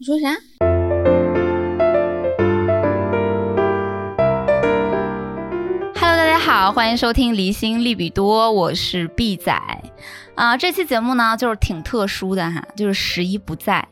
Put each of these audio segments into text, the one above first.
你说啥？Hello，大家好，欢迎收听离心利比多，我是 B 仔啊。这期节目呢，就是挺特殊的哈，就是十一不在，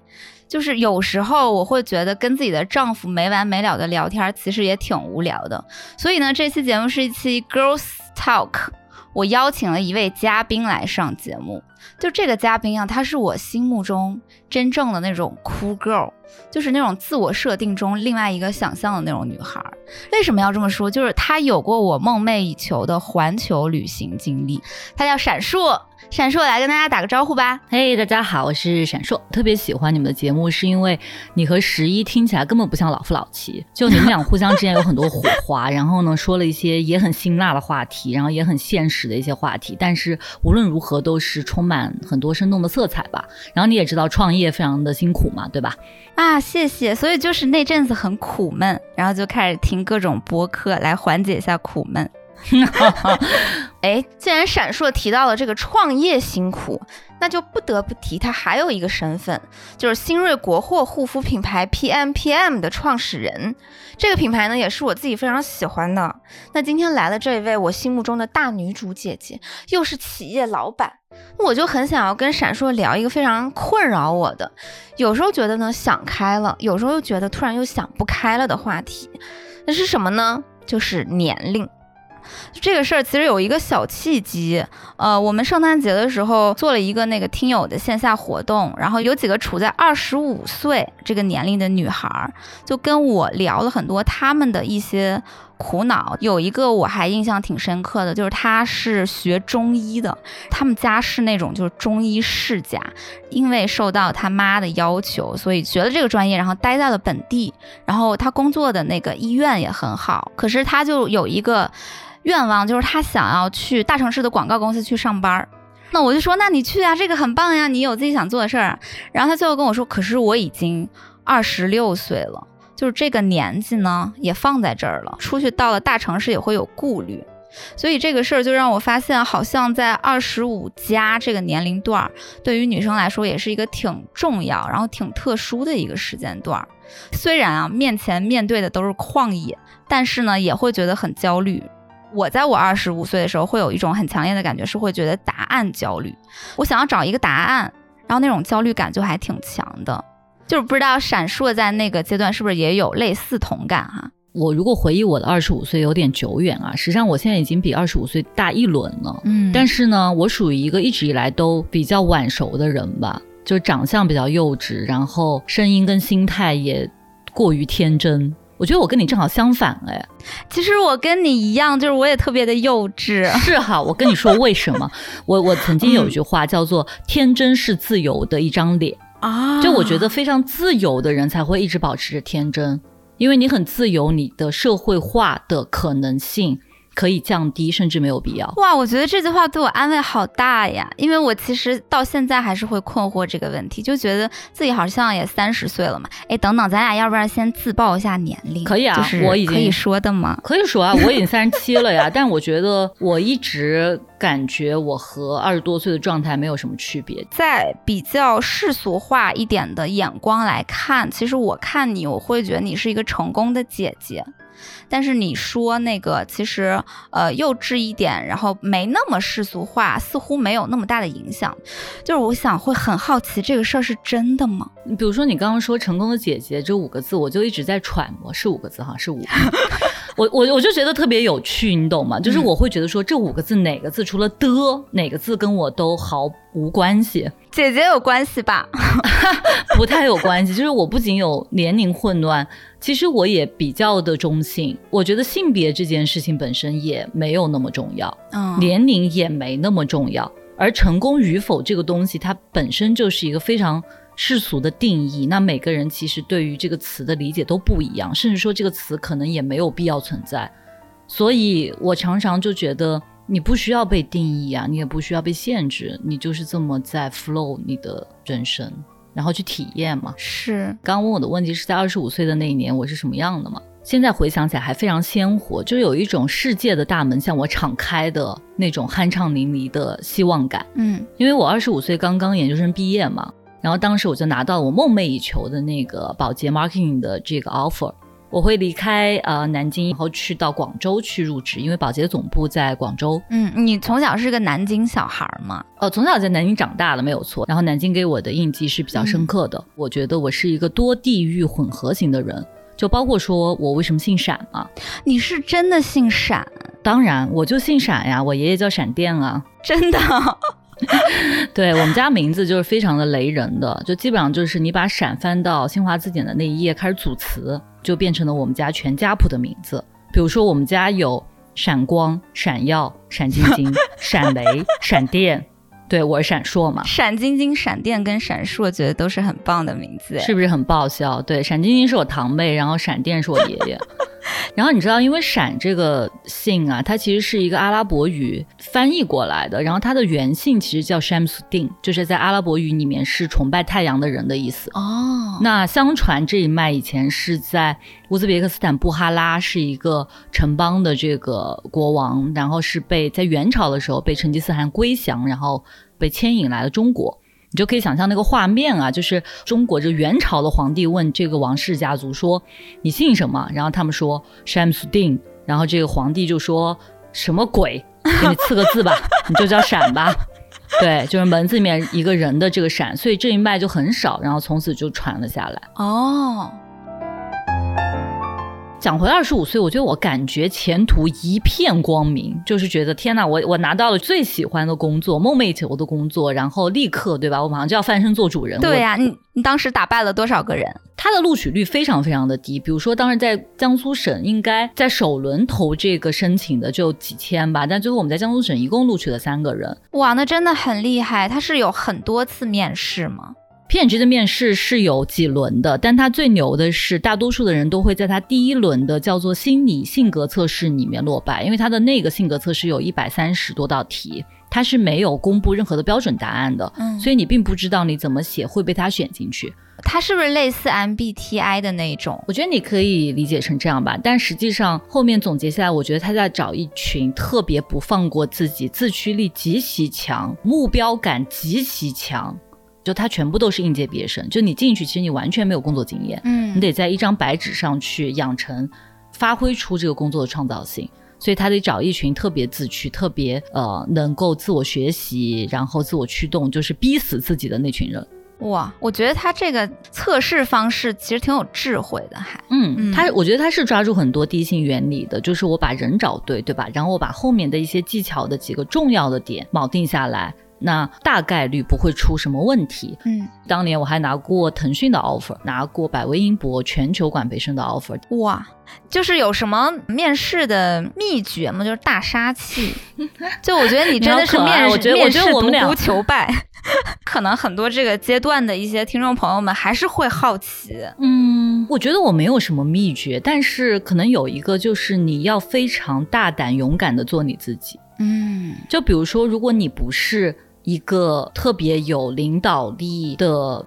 就是有时候我会觉得跟自己的丈夫没完没了的聊天，其实也挺无聊的。所以呢，这期节目是一期 Girls Talk，我邀请了一位嘉宾来上节目。就这个嘉宾啊，她是我心目中真正的那种 cool girl，就是那种自我设定中另外一个想象的那种女孩。为什么要这么说？就是她有过我梦寐以求的环球旅行经历。她叫闪烁。闪烁来跟大家打个招呼吧。嘿，大家好，我是闪烁，特别喜欢你们的节目，是因为你和十一听起来根本不像老夫老妻，就你们俩互相之间有很多火花，然后呢说了一些也很辛辣的话题，然后也很现实的一些话题，但是无论如何都是充满很多生动的色彩吧。然后你也知道创业非常的辛苦嘛，对吧？啊，谢谢。所以就是那阵子很苦闷，然后就开始听各种播客来缓解一下苦闷。哎，既然闪烁提到了这个创业辛苦，那就不得不提他还有一个身份，就是新锐国货护肤品牌 PMPM 的创始人。这个品牌呢，也是我自己非常喜欢的。那今天来了这一位我心目中的大女主姐姐，又是企业老板，我就很想要跟闪烁聊一个非常困扰我的，有时候觉得呢想开了，有时候又觉得突然又想不开了的话题。那是什么呢？就是年龄。这个事儿其实有一个小契机，呃，我们圣诞节的时候做了一个那个听友的线下活动，然后有几个处在二十五岁这个年龄的女孩，就跟我聊了很多他们的一些苦恼。有一个我还印象挺深刻的，就是他是学中医的，他们家是那种就是中医世家，因为受到他妈的要求，所以学了这个专业，然后待在了本地，然后他工作的那个医院也很好，可是他就有一个。愿望就是他想要去大城市的广告公司去上班儿，那我就说，那你去啊，这个很棒呀，你有自己想做的事儿。然后他最后跟我说，可是我已经二十六岁了，就是这个年纪呢也放在这儿了，出去到了大城市也会有顾虑，所以这个事儿就让我发现，好像在二十五加这个年龄段，对于女生来说也是一个挺重要，然后挺特殊的一个时间段。虽然啊，面前面对的都是旷野，但是呢，也会觉得很焦虑。我在我二十五岁的时候，会有一种很强烈的感觉，是会觉得答案焦虑。我想要找一个答案，然后那种焦虑感就还挺强的。就是不知道闪烁在那个阶段是不是也有类似同感哈？我如果回忆我的二十五岁有点久远啊，实际上我现在已经比二十五岁大一轮了。嗯，但是呢，我属于一个一直以来都比较晚熟的人吧，就长相比较幼稚，然后声音跟心态也过于天真。我觉得我跟你正好相反哎，其实我跟你一样，就是我也特别的幼稚。是哈，我跟你说为什么？我我曾经有一句话叫做“天真是自由的一张脸”就我觉得非常自由的人才会一直保持着天真，因为你很自由，你的社会化的可能性。可以降低，甚至没有必要。哇，我觉得这句话对我安慰好大呀！因为我其实到现在还是会困惑这个问题，就觉得自己好像也三十岁了嘛。哎，等等，咱俩要不然先自报一下年龄？可以啊，我已经可以说的吗？可以说啊，我已经三十七了呀。但我觉得我一直感觉我和二十多岁的状态没有什么区别。在比较世俗化一点的眼光来看，其实我看你，我会觉得你是一个成功的姐姐。但是你说那个其实呃幼稚一点，然后没那么世俗化，似乎没有那么大的影响。就是我想会很好奇这个事儿是真的吗？比如说你刚刚说成功的姐姐这五个字，我就一直在揣摩是五个字哈，是五。我我我就觉得特别有趣，你懂吗？就是我会觉得说这五个字哪个字除了的哪个字跟我都毫无关系。姐姐有关系吧？不太有关系。就是我不仅有年龄混乱，其实我也比较的中性。我觉得性别这件事情本身也没有那么重要，嗯，年龄也没那么重要。而成功与否这个东西，它本身就是一个非常。世俗的定义，那每个人其实对于这个词的理解都不一样，甚至说这个词可能也没有必要存在。所以我常常就觉得，你不需要被定义啊，你也不需要被限制，你就是这么在 flow 你的人生，然后去体验嘛。是。刚刚问我的问题是在二十五岁的那一年我是什么样的嘛？现在回想起来还非常鲜活，就有一种世界的大门向我敞开的那种酣畅淋漓的希望感。嗯，因为我二十五岁刚刚研究生毕业嘛。然后当时我就拿到我梦寐以求的那个保洁 marketing 的这个 offer。我会离开呃南京，然后去到广州去入职，因为保洁总部在广州。嗯，你从小是个南京小孩吗？哦，从小在南京长大的没有错。然后南京给我的印记是比较深刻的。我觉得我是一个多地域混合型的人，就包括说我为什么姓闪嘛？你是真的姓闪？当然，我就姓闪呀，我爷爷叫闪电啊，真的。对我们家名字就是非常的雷人的，就基本上就是你把闪翻到新华字典的那一页开始组词。就变成了我们家全家谱的名字，比如说我们家有闪光、闪耀、闪晶晶、闪雷、闪电，对我是闪烁嘛。闪晶晶、闪电跟闪烁，觉得都是很棒的名字，是不是很爆笑？对，闪晶晶是我堂妹，然后闪电是我爷爷。然后你知道，因为闪这个姓啊，它其实是一个阿拉伯语翻译过来的，然后它的原姓其实叫 Shamsuddin，就是在阿拉伯语里面是崇拜太阳的人的意思。哦，那相传这一脉以前是在乌兹别克斯坦布哈拉是一个城邦的这个国王，然后是被在元朝的时候被成吉思汗归降，然后被牵引来了中国。你就可以想象那个画面啊，就是中国这元朝的皇帝问这个王室家族说：“你姓什么？”然后他们说 “Shamsuddin”，然后这个皇帝就说：“什么鬼？给你赐个字吧，你就叫闪吧。”对，就是门字里面一个人的这个闪，所以这一脉就很少，然后从此就传了下来。哦。讲回二十五岁，我觉得我感觉前途一片光明，就是觉得天哪，我我拿到了最喜欢的工作，梦寐以求的工作，然后立刻对吧，我马上就要翻身做主人。对呀，你你当时打败了多少个人？他的录取率非常非常的低，比如说当时在江苏省，应该在首轮投这个申请的就几千吧，但最后我们在江苏省一共录取了三个人。哇，那真的很厉害。他是有很多次面试吗？PNG 的面试是有几轮的，但他最牛的是，大多数的人都会在他第一轮的叫做心理性格测试里面落败，因为他的那个性格测试有一百三十多道题，他是没有公布任何的标准答案的，嗯，所以你并不知道你怎么写会被他选进去。他是不是类似 MBTI 的那种？我觉得你可以理解成这样吧，但实际上后面总结下来，我觉得他在找一群特别不放过自己、自驱力极其强、目标感极其强。就他全部都是应届毕业生，就你进去，其实你完全没有工作经验，嗯，你得在一张白纸上去养成，发挥出这个工作的创造性，所以他得找一群特别自驱、特别呃能够自我学习，然后自我驱动，就是逼死自己的那群人。哇，我觉得他这个测试方式其实挺有智慧的，还，嗯，他我觉得他是抓住很多第一性原理的，就是我把人找对，对吧？然后我把后面的一些技巧的几个重要的点铆定下来。那大概率不会出什么问题。嗯，当年我还拿过腾讯的 offer，拿过百威英博全球管培生的 offer。哇，就是有什么面试的秘诀吗？就是大杀器。就我觉得你真的是面试面试独孤求败。可能很多这个阶段的一些听众朋友们还是会好奇。嗯，我觉得我没有什么秘诀，但是可能有一个就是你要非常大胆勇敢的做你自己。嗯，就比如说，如果你不是。一个特别有领导力的，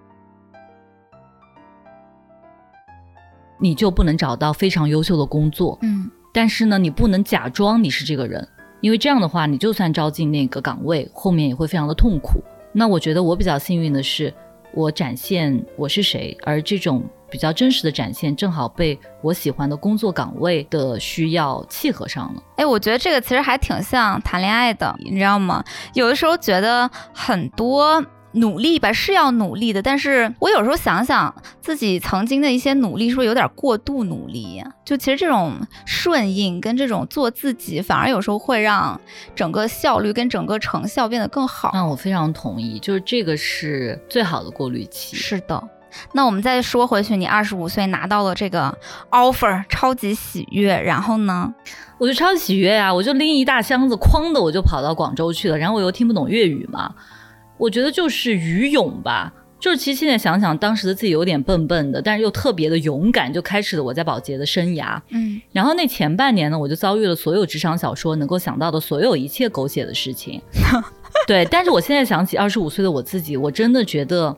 你就不能找到非常优秀的工作。嗯，但是呢，你不能假装你是这个人，因为这样的话，你就算招进那个岗位，后面也会非常的痛苦。那我觉得我比较幸运的是，我展现我是谁，而这种。比较真实的展现，正好被我喜欢的工作岗位的需要契合上了。哎，我觉得这个其实还挺像谈恋爱的，你知道吗？有的时候觉得很多努力吧是要努力的，但是我有时候想想自己曾经的一些努力，是不是有点过度努力？就其实这种顺应跟这种做自己，反而有时候会让整个效率跟整个成效变得更好。那我非常同意，就是这个是最好的过滤器。是的。那我们再说回去，你二十五岁拿到了这个 offer，超级喜悦。然后呢，我就超级喜悦呀，我就拎一大箱子，哐的我就跑到广州去了。然后我又听不懂粤语嘛，我觉得就是愚勇吧。就是其实现在想想，当时的自己有点笨笨的，但是又特别的勇敢，就开始了我在保洁的生涯。嗯，然后那前半年呢，我就遭遇了所有职场小说能够想到的所有一切狗血的事情。对，但是我现在想起二十五岁的我自己，我真的觉得。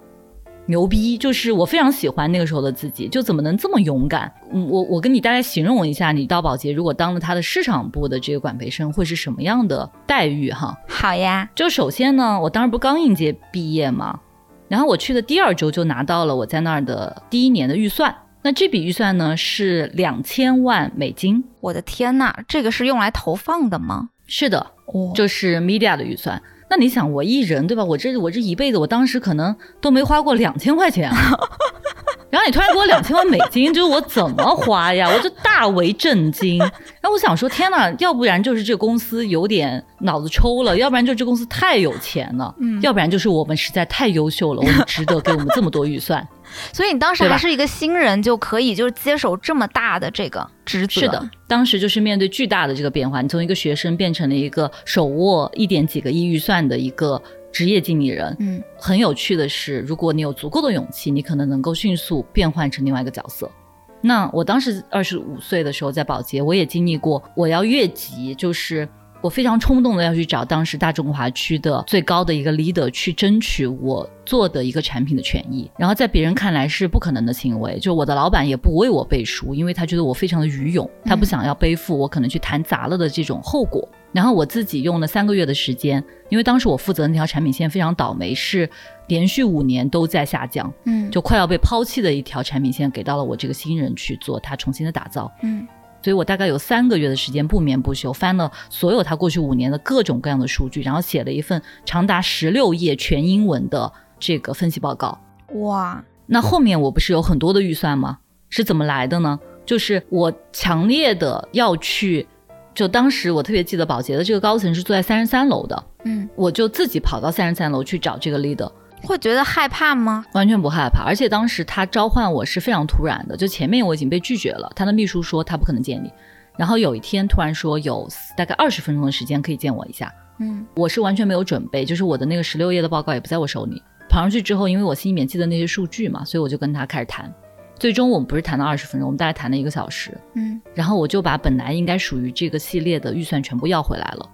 牛逼，就是我非常喜欢那个时候的自己，就怎么能这么勇敢？嗯，我我跟你大概形容一下，你到保洁如果当了他的市场部的这个管培生，会是什么样的待遇哈？好呀，就首先呢，我当时不刚应届毕业吗？然后我去的第二周就拿到了我在那儿的第一年的预算。那这笔预算呢是两千万美金。我的天呐，这个是用来投放的吗？是的，哦就是 media 的预算。那你想，我一人对吧？我这我这一辈子，我当时可能都没花过两千块钱。然后你突然给我两千万美金，就是我怎么花呀？我就大为震惊。然后我想说，天哪，要不然就是这公司有点脑子抽了，要不然就这公司太有钱了，嗯，要不然就是我们实在太优秀了，我们值得给我们这么多预算。所以你当时还是一个新人，就可以就是接手这么大的这个职责。是的，当时就是面对巨大的这个变化，你从一个学生变成了一个手握一点几个亿预算的一个。职业经理人，嗯，很有趣的是，如果你有足够的勇气，你可能能够迅速变换成另外一个角色。那我当时二十五岁的时候在保洁，我也经历过，我要越级，就是我非常冲动的要去找当时大中华区的最高的一个 leader 去争取我做的一个产品的权益，然后在别人看来是不可能的行为，就我的老板也不为我背书，因为他觉得我非常的愚勇，他不想要背负我可能去谈砸了的这种后果。然后我自己用了三个月的时间，因为当时我负责那条产品线非常倒霉，是连续五年都在下降，嗯，就快要被抛弃的一条产品线给到了我这个新人去做他重新的打造，嗯，所以我大概有三个月的时间不眠不休翻了所有他过去五年的各种各样的数据，然后写了一份长达十六页全英文的这个分析报告。哇，那后面我不是有很多的预算吗？是怎么来的呢？就是我强烈的要去。就当时我特别记得，保洁的这个高层是坐在三十三楼的，嗯，我就自己跑到三十三楼去找这个 leader，会觉得害怕吗？完全不害怕，而且当时他召唤我是非常突然的，就前面我已经被拒绝了，他的秘书说他不可能见你，然后有一天突然说有大概二十分钟的时间可以见我一下，嗯，我是完全没有准备，就是我的那个十六页的报告也不在我手里，跑上去之后，因为我心里面记得那些数据嘛，所以我就跟他开始谈。最终我们不是谈了二十分钟，我们大概谈了一个小时。嗯，然后我就把本来应该属于这个系列的预算全部要回来了。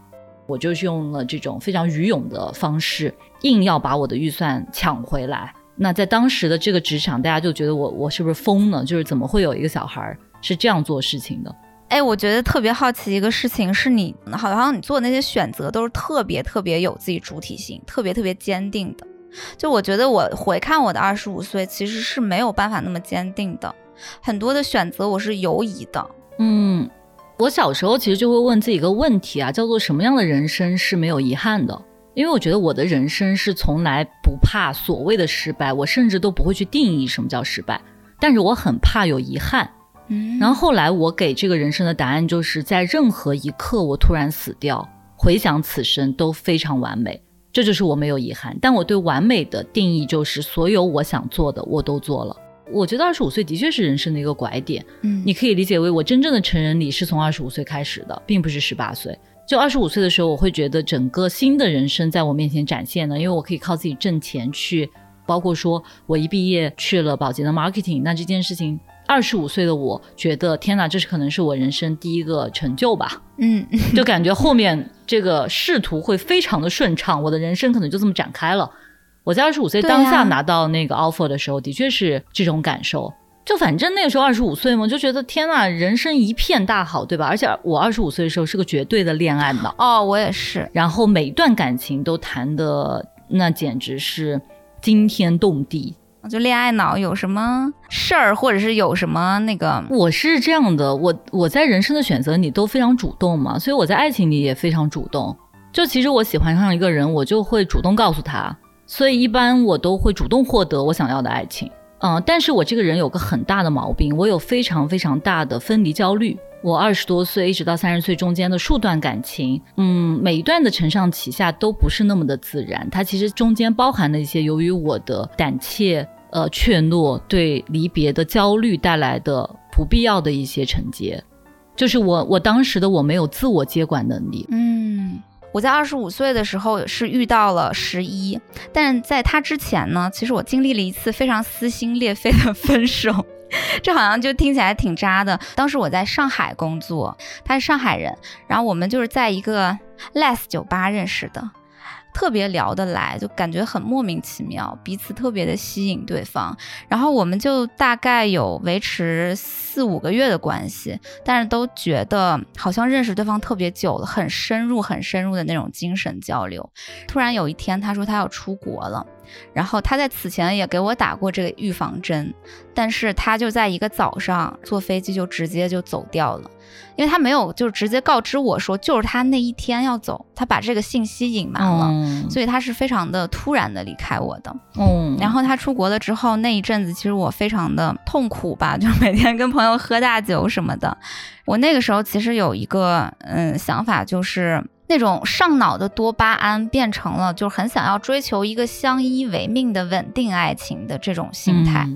我就是用了这种非常愚勇的方式，硬要把我的预算抢回来。那在当时的这个职场，大家就觉得我我是不是疯了？就是怎么会有一个小孩是这样做事情的？哎，我觉得特别好奇一个事情是你好像你做的那些选择都是特别特别有自己主体性，特别特别坚定的。就我觉得，我回看我的二十五岁，其实是没有办法那么坚定的。很多的选择我是犹疑的。嗯，我小时候其实就会问自己一个问题啊，叫做什么样的人生是没有遗憾的？因为我觉得我的人生是从来不怕所谓的失败，我甚至都不会去定义什么叫失败。但是我很怕有遗憾。嗯，然后后来我给这个人生的答案就是在任何一刻我突然死掉，回想此生都非常完美。这就是我没有遗憾，但我对完美的定义就是所有我想做的我都做了。我觉得二十五岁的确是人生的一个拐点，嗯，你可以理解为我真正的成人礼是从二十五岁开始的，并不是十八岁。就二十五岁的时候，我会觉得整个新的人生在我面前展现了，因为我可以靠自己挣钱去，包括说我一毕业去了宝洁的 marketing，那这件事情。二十五岁的我觉得，天哪，这是可能是我人生第一个成就吧。嗯，就感觉后面这个仕途会非常的顺畅，我的人生可能就这么展开了。我在二十五岁当下拿到那个 offer 的时候，的确是这种感受。就反正那个时候二十五岁嘛，就觉得天呐，人生一片大好，对吧？而且我二十五岁的时候是个绝对的恋爱脑。哦，我也是。然后每一段感情都谈的那简直是惊天动地。就恋爱脑有什么事儿，或者是有什么那个？我是这样的，我我在人生的选择里都非常主动嘛，所以我在爱情里也非常主动。就其实我喜欢上一个人，我就会主动告诉他，所以一般我都会主动获得我想要的爱情。嗯，但是我这个人有个很大的毛病，我有非常非常大的分离焦虑。我二十多岁一直到三十岁中间的数段感情，嗯，每一段的承上启下都不是那么的自然，它其实中间包含了一些由于我的胆怯。呃，怯懦对离别的焦虑带来的不必要的一些承接，就是我我当时的我没有自我接管能力。嗯，我在二十五岁的时候是遇到了十一，但在他之前呢，其实我经历了一次非常撕心裂肺的 分手，这好像就听起来挺渣的。当时我在上海工作，他是上海人，然后我们就是在一个 less 酒吧认识的。特别聊得来，就感觉很莫名其妙，彼此特别的吸引对方，然后我们就大概有维持四五个月的关系，但是都觉得好像认识对方特别久了，很深入、很深入的那种精神交流。突然有一天，他说他要出国了，然后他在此前也给我打过这个预防针，但是他就在一个早上坐飞机就直接就走掉了。因为他没有就是直接告知我说，就是他那一天要走，他把这个信息隐瞒了，所以他是非常的突然的离开我的。嗯，然后他出国了之后那一阵子，其实我非常的痛苦吧，就每天跟朋友喝大酒什么的。我那个时候其实有一个嗯想法，就是那种上脑的多巴胺变成了就很想要追求一个相依为命的稳定爱情的这种心态。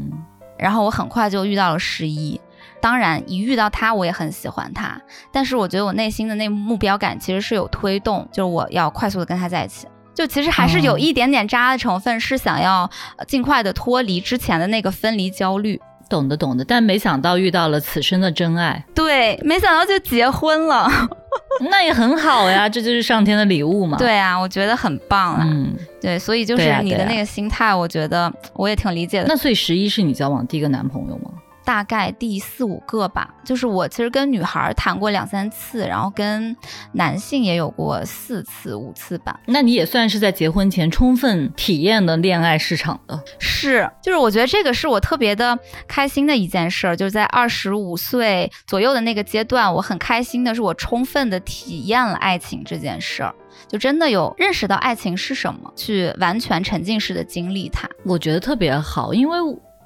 然后我很快就遇到了十一。当然，一遇到他，我也很喜欢他。但是我觉得我内心的那目标感其实是有推动，就是我要快速的跟他在一起。就其实还是有一点点渣的成分，是想要尽快的脱离之前的那个分离焦虑。懂的，懂的。但没想到遇到了此生的真爱。对，没想到就结婚了。那也很好呀，这就是上天的礼物嘛。对啊，我觉得很棒啊。嗯，对，所以就是你的那个心态，我觉得我也挺理解的。那所以十一是你交往第一个男朋友吗？大概第四五个吧，就是我其实跟女孩谈过两三次，然后跟男性也有过四次五次吧。那你也算是在结婚前充分体验了恋爱市场的。是，就是我觉得这个是我特别的开心的一件事儿，就是在二十五岁左右的那个阶段，我很开心的是我充分的体验了爱情这件事儿，就真的有认识到爱情是什么，去完全沉浸式的经历它。我觉得特别好，因为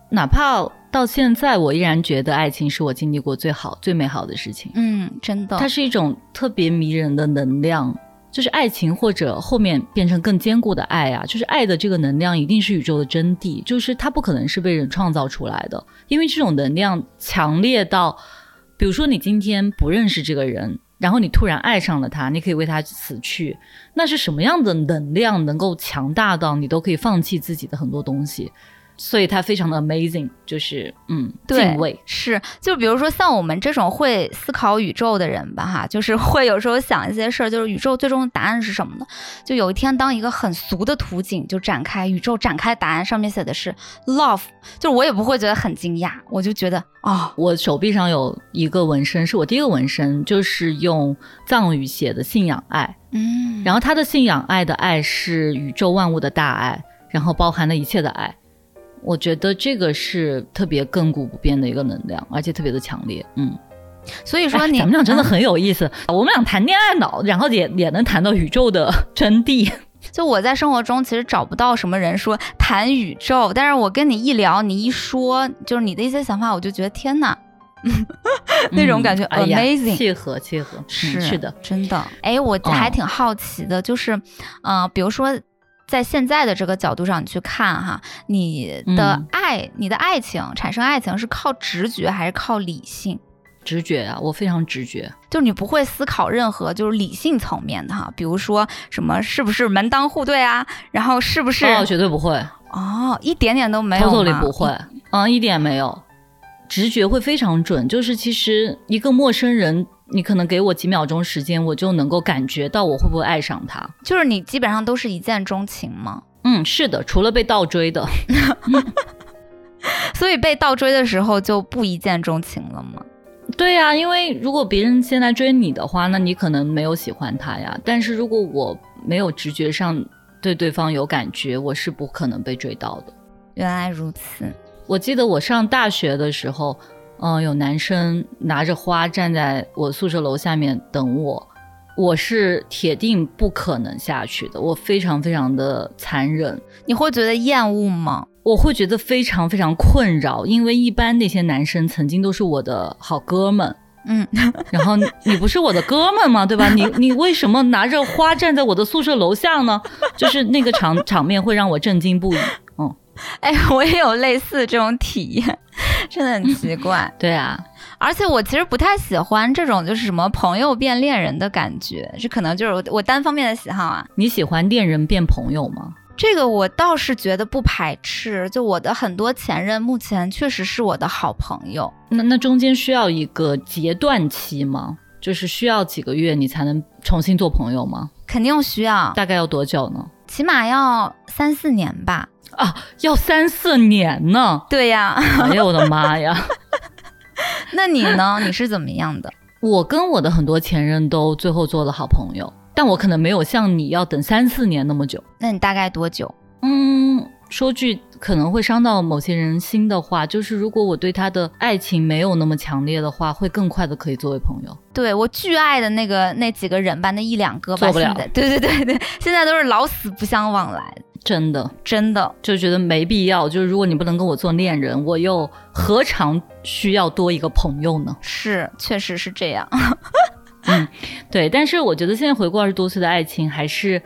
哪怕。到现在，我依然觉得爱情是我经历过最好、最美好的事情。嗯，真的，它是一种特别迷人的能量，就是爱情或者后面变成更坚固的爱啊，就是爱的这个能量一定是宇宙的真谛，就是它不可能是被人创造出来的，因为这种能量强烈到，比如说你今天不认识这个人，然后你突然爱上了他，你可以为他死去，那是什么样的能量能够强大到你都可以放弃自己的很多东西？所以它非常的 amazing，就是嗯，敬畏。是，就比如说像我们这种会思考宇宙的人吧，哈，就是会有时候想一些事儿，就是宇宙最终的答案是什么呢？就有一天，当一个很俗的图景就展开，宇宙展开答案，上面写的是 love，就我也不会觉得很惊讶，我就觉得啊，我手臂上有一个纹身，是我第一个纹身，就是用藏语写的信仰爱，嗯，然后他的信仰爱的爱是宇宙万物的大爱，然后包含了一切的爱。我觉得这个是特别亘古不变的一个能量，而且特别的强烈。嗯，所以说你咱们俩真的很有意思。我们俩谈恋爱脑，然后也也能谈到宇宙的真谛。就我在生活中其实找不到什么人说谈宇宙，但是我跟你一聊，你一说就是你的一些想法，我就觉得天哪，那种感觉 amazing，契合契合，是是的，真的。哎，我还挺好奇的，就是，嗯，比如说。在现在的这个角度上，你去看哈，你的爱，你的爱情产生爱情是靠直觉还是靠理性？直觉啊，我非常直觉，就是你不会思考任何就是理性层面的哈，比如说什么是不是门当户对啊，然后是不是？哦，绝对不会哦，一点点都没有吗？不会，嗯，一点没有，直觉会非常准，就是其实一个陌生人。你可能给我几秒钟时间，我就能够感觉到我会不会爱上他。就是你基本上都是一见钟情吗？嗯，是的，除了被倒追的。所以被倒追的时候就不一见钟情了吗？对呀，因为如果别人先来追你的话，那你可能没有喜欢他呀。但是如果我没有直觉上对对方有感觉，我是不可能被追到的。原来如此。我记得我上大学的时候。嗯，有男生拿着花站在我宿舍楼下面等我，我是铁定不可能下去的。我非常非常的残忍，你会觉得厌恶吗？我会觉得非常非常困扰，因为一般那些男生曾经都是我的好哥们，嗯，然后你不是我的哥们吗？对吧？你你为什么拿着花站在我的宿舍楼下呢？就是那个场场面会让我震惊不已。嗯，哎，我也有类似这种体验。真的很奇怪，对啊，而且我其实不太喜欢这种就是什么朋友变恋人的感觉，这可能就是我单方面的喜好啊。你喜欢恋人变朋友吗？这个我倒是觉得不排斥，就我的很多前任目前确实是我的好朋友。那那中间需要一个截断期吗？就是需要几个月你才能重新做朋友吗？肯定需要，大概要多久呢？起码要三四年吧。啊，要三四年呢？对呀，哎呦我的妈呀！那你呢？你是怎么样的？我跟我的很多前任都最后做了好朋友，但我可能没有像你要等三四年那么久。那你大概多久？嗯，说句可能会伤到某些人心的话，就是如果我对他的爱情没有那么强烈的话，会更快的可以作为朋友。对我巨爱的那个那几个人吧，那一两个吧，做不了。对对对对，现在都是老死不相往来。真的真的就觉得没必要。就是如果你不能跟我做恋人，我又何尝需要多一个朋友呢？是，确实是这样。嗯，对。但是我觉得现在回顾二十多岁的爱情，还是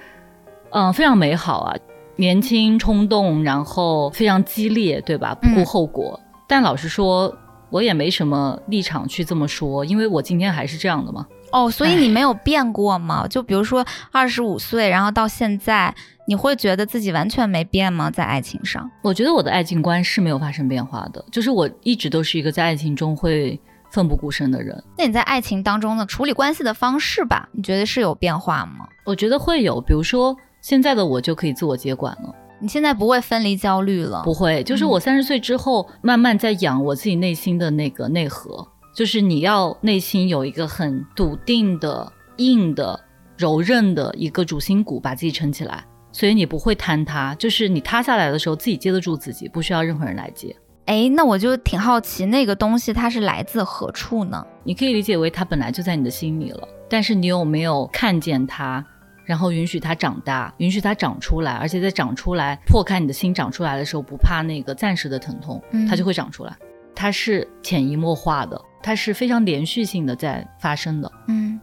嗯非常美好啊。年轻冲动，然后非常激烈，对吧？不顾后果。但老实说，我也没什么立场去这么说，因为我今天还是这样的嘛。哦，所以你没有变过吗？就比如说二十五岁，然后到现在，你会觉得自己完全没变吗？在爱情上，我觉得我的爱情观是没有发生变化的，就是我一直都是一个在爱情中会奋不顾身的人。那你在爱情当中的处理关系的方式吧，你觉得是有变化吗？我觉得会有，比如说。现在的我就可以自我接管了。你现在不会分离焦虑了？不会，就是我三十岁之后，慢慢在养我自己内心的那个内核。就是你要内心有一个很笃定的、硬的、柔韧的一个主心骨，把自己撑起来。所以你不会坍塌，就是你塌下来的时候，自己接得住自己，不需要任何人来接。哎，那我就挺好奇，那个东西它是来自何处呢？你可以理解为它本来就在你的心里了，但是你有没有看见它？然后允许它长大，允许它长出来，而且在长出来破开你的心长出来的时候，不怕那个暂时的疼痛，它就会长出来。它是潜移默化的，它是非常连续性的在发生的。嗯，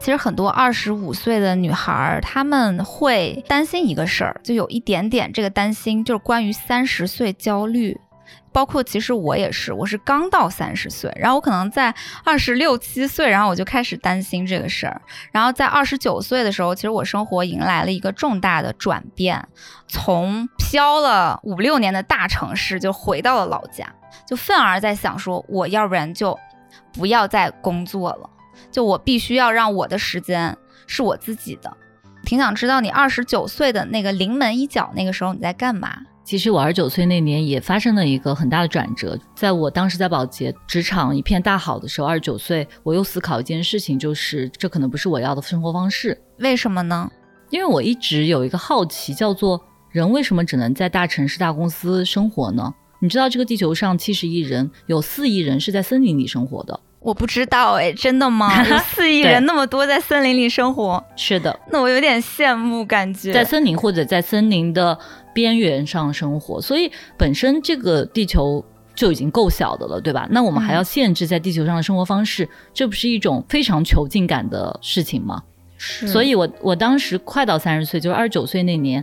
其实很多二十五岁的女孩，她们会担心一个事儿，就有一点点这个担心，就是关于三十岁焦虑。包括其实我也是，我是刚到三十岁，然后我可能在二十六七岁，然后我就开始担心这个事儿。然后在二十九岁的时候，其实我生活迎来了一个重大的转变，从飘了五六年的大城市就回到了老家，就愤而在想说，我要不然就不要再工作了，就我必须要让我的时间是我自己的。挺想知道你二十九岁的那个临门一脚，那个时候你在干嘛？其实我二十九岁那年也发生了一个很大的转折，在我当时在保洁职场一片大好的时候，二十九岁我又思考一件事情，就是这可能不是我要的生活方式。为什么呢？因为我一直有一个好奇，叫做人为什么只能在大城市大公司生活呢？你知道这个地球上七十亿人，有四亿人是在森林里生活的。我不知道哎，真的吗？四亿人那么多在森林里生活，是的。那我有点羡慕，感觉在森林或者在森林的边缘上生活，所以本身这个地球就已经够小的了，对吧？那我们还要限制在地球上的生活方式，这不是一种非常囚禁感的事情吗？是。所以我我当时快到三十岁，就是二十九岁那年，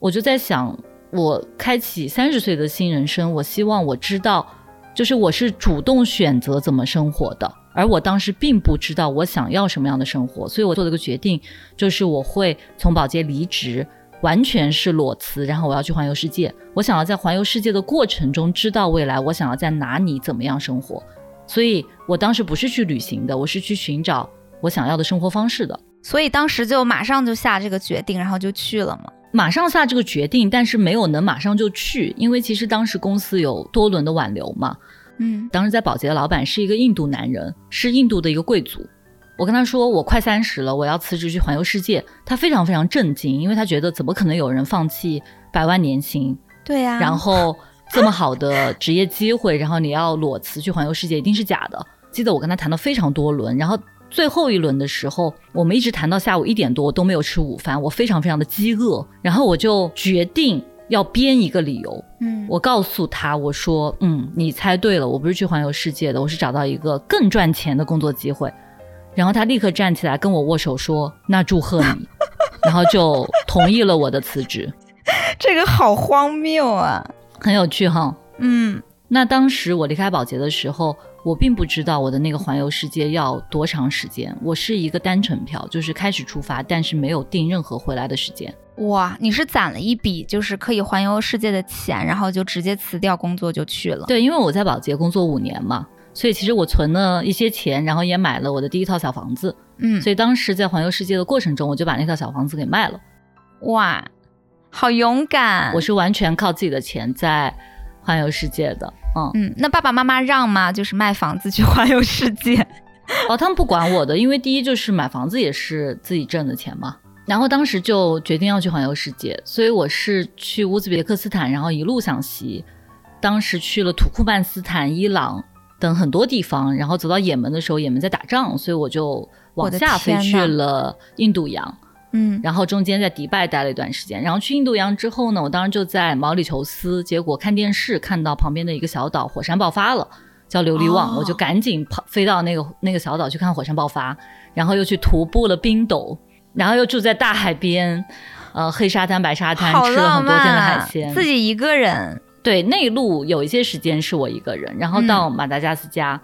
我就在想，我开启三十岁的新人生，我希望我知道。就是我是主动选择怎么生活的，而我当时并不知道我想要什么样的生活，所以我做了个决定，就是我会从保洁离职，完全是裸辞，然后我要去环游世界。我想要在环游世界的过程中知道未来我想要在哪里怎么样生活，所以我当时不是去旅行的，我是去寻找我想要的生活方式的。所以当时就马上就下这个决定，然后就去了嘛。马上下这个决定，但是没有能马上就去，因为其实当时公司有多轮的挽留嘛。嗯，当时在保洁的老板是一个印度男人，是印度的一个贵族。我跟他说我快三十了，我要辞职去环游世界。他非常非常震惊，因为他觉得怎么可能有人放弃百万年薪？对呀，然后这么好的职业机会，然后你要裸辞去环游世界，一定是假的。记得我跟他谈了非常多轮，然后。最后一轮的时候，我们一直谈到下午一点多我都没有吃午饭，我非常非常的饥饿，然后我就决定要编一个理由。嗯，我告诉他，我说，嗯，你猜对了，我不是去环游世界的，我是找到一个更赚钱的工作机会。然后他立刻站起来跟我握手说：“那祝贺你。”然后就同意了我的辞职。这个好荒谬啊，很有趣哈。嗯，那当时我离开保洁的时候。我并不知道我的那个环游世界要多长时间，我是一个单程票，就是开始出发，但是没有定任何回来的时间。哇，你是攒了一笔就是可以环游世界的钱，然后就直接辞掉工作就去了？对，因为我在保洁工作五年嘛，所以其实我存了一些钱，然后也买了我的第一套小房子。嗯，所以当时在环游世界的过程中，我就把那套小房子给卖了。哇，好勇敢！我是完全靠自己的钱在环游世界的。嗯嗯，那爸爸妈妈让吗？就是卖房子去环游世界？哦，他们不管我的，因为第一就是买房子也是自己挣的钱嘛。然后当时就决定要去环游世界，所以我是去乌兹别克斯坦，然后一路向西，当时去了土库曼斯坦、伊朗等很多地方，然后走到也门的时候，也门在打仗，所以我就往下飞去了印度洋。嗯，然后中间在迪拜待了一段时间，然后去印度洋之后呢，我当时就在毛里求斯，结果看电视看到旁边的一个小岛火山爆发了，叫琉璃旺，我就赶紧跑飞到那个那个小岛去看火山爆发，然后又去徒步了冰斗，然后又住在大海边，呃，黑沙滩白沙滩，吃了很多天的海鲜，自己一个人，对，内陆有一些时间是我一个人，然后到马达加斯加。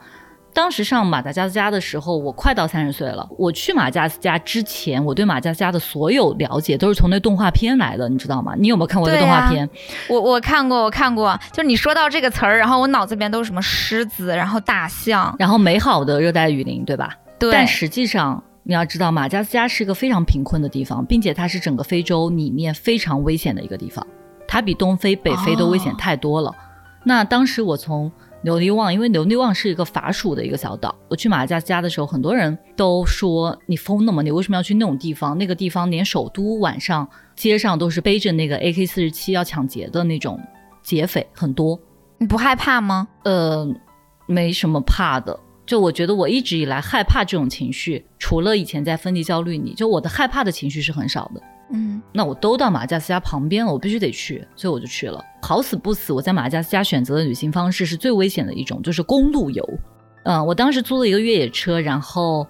当时上马达加斯加的时候，我快到三十岁了。我去马加斯加之前，我对马加斯加的所有了解都是从那动画片来的，你知道吗？你有没有看过那动画片？我我看过，我看过。就是你说到这个词儿，然后我脑子里面都是什么狮子，然后大象，然后美好的热带雨林，对吧？对。但实际上，你要知道，马加斯加是一个非常贫困的地方，并且它是整个非洲里面非常危险的一个地方，它比东非、北非都危险太多了。那当时我从。琉璃旺，因为琉璃旺是一个法属的一个小岛。我去马达加斯加的时候，很多人都说你疯了吗？你为什么要去那种地方？那个地方连首都晚上街上都是背着那个 AK 四十七要抢劫的那种劫匪很多。你不害怕吗？呃，没什么怕的。就我觉得我一直以来害怕这种情绪，除了以前在分离焦虑里，就我的害怕的情绪是很少的。嗯，那我都到马加斯加旁边了，我必须得去，所以我就去了。好死不死，我在马加斯加选择的旅行方式是最危险的一种，就是公路游。嗯，我当时租了一个越野车，然后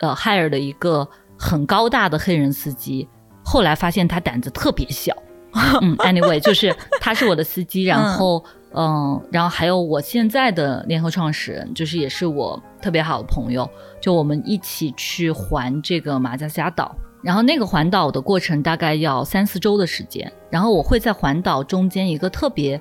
呃，hire 了一个很高大的黑人司机。后来发现他胆子特别小。嗯，anyway，就是他是我的司机，然后嗯，然后还有我现在的联合创始人，就是也是我特别好的朋友，就我们一起去环这个马加斯加岛。然后那个环岛的过程大概要三四周的时间，然后我会在环岛中间一个特别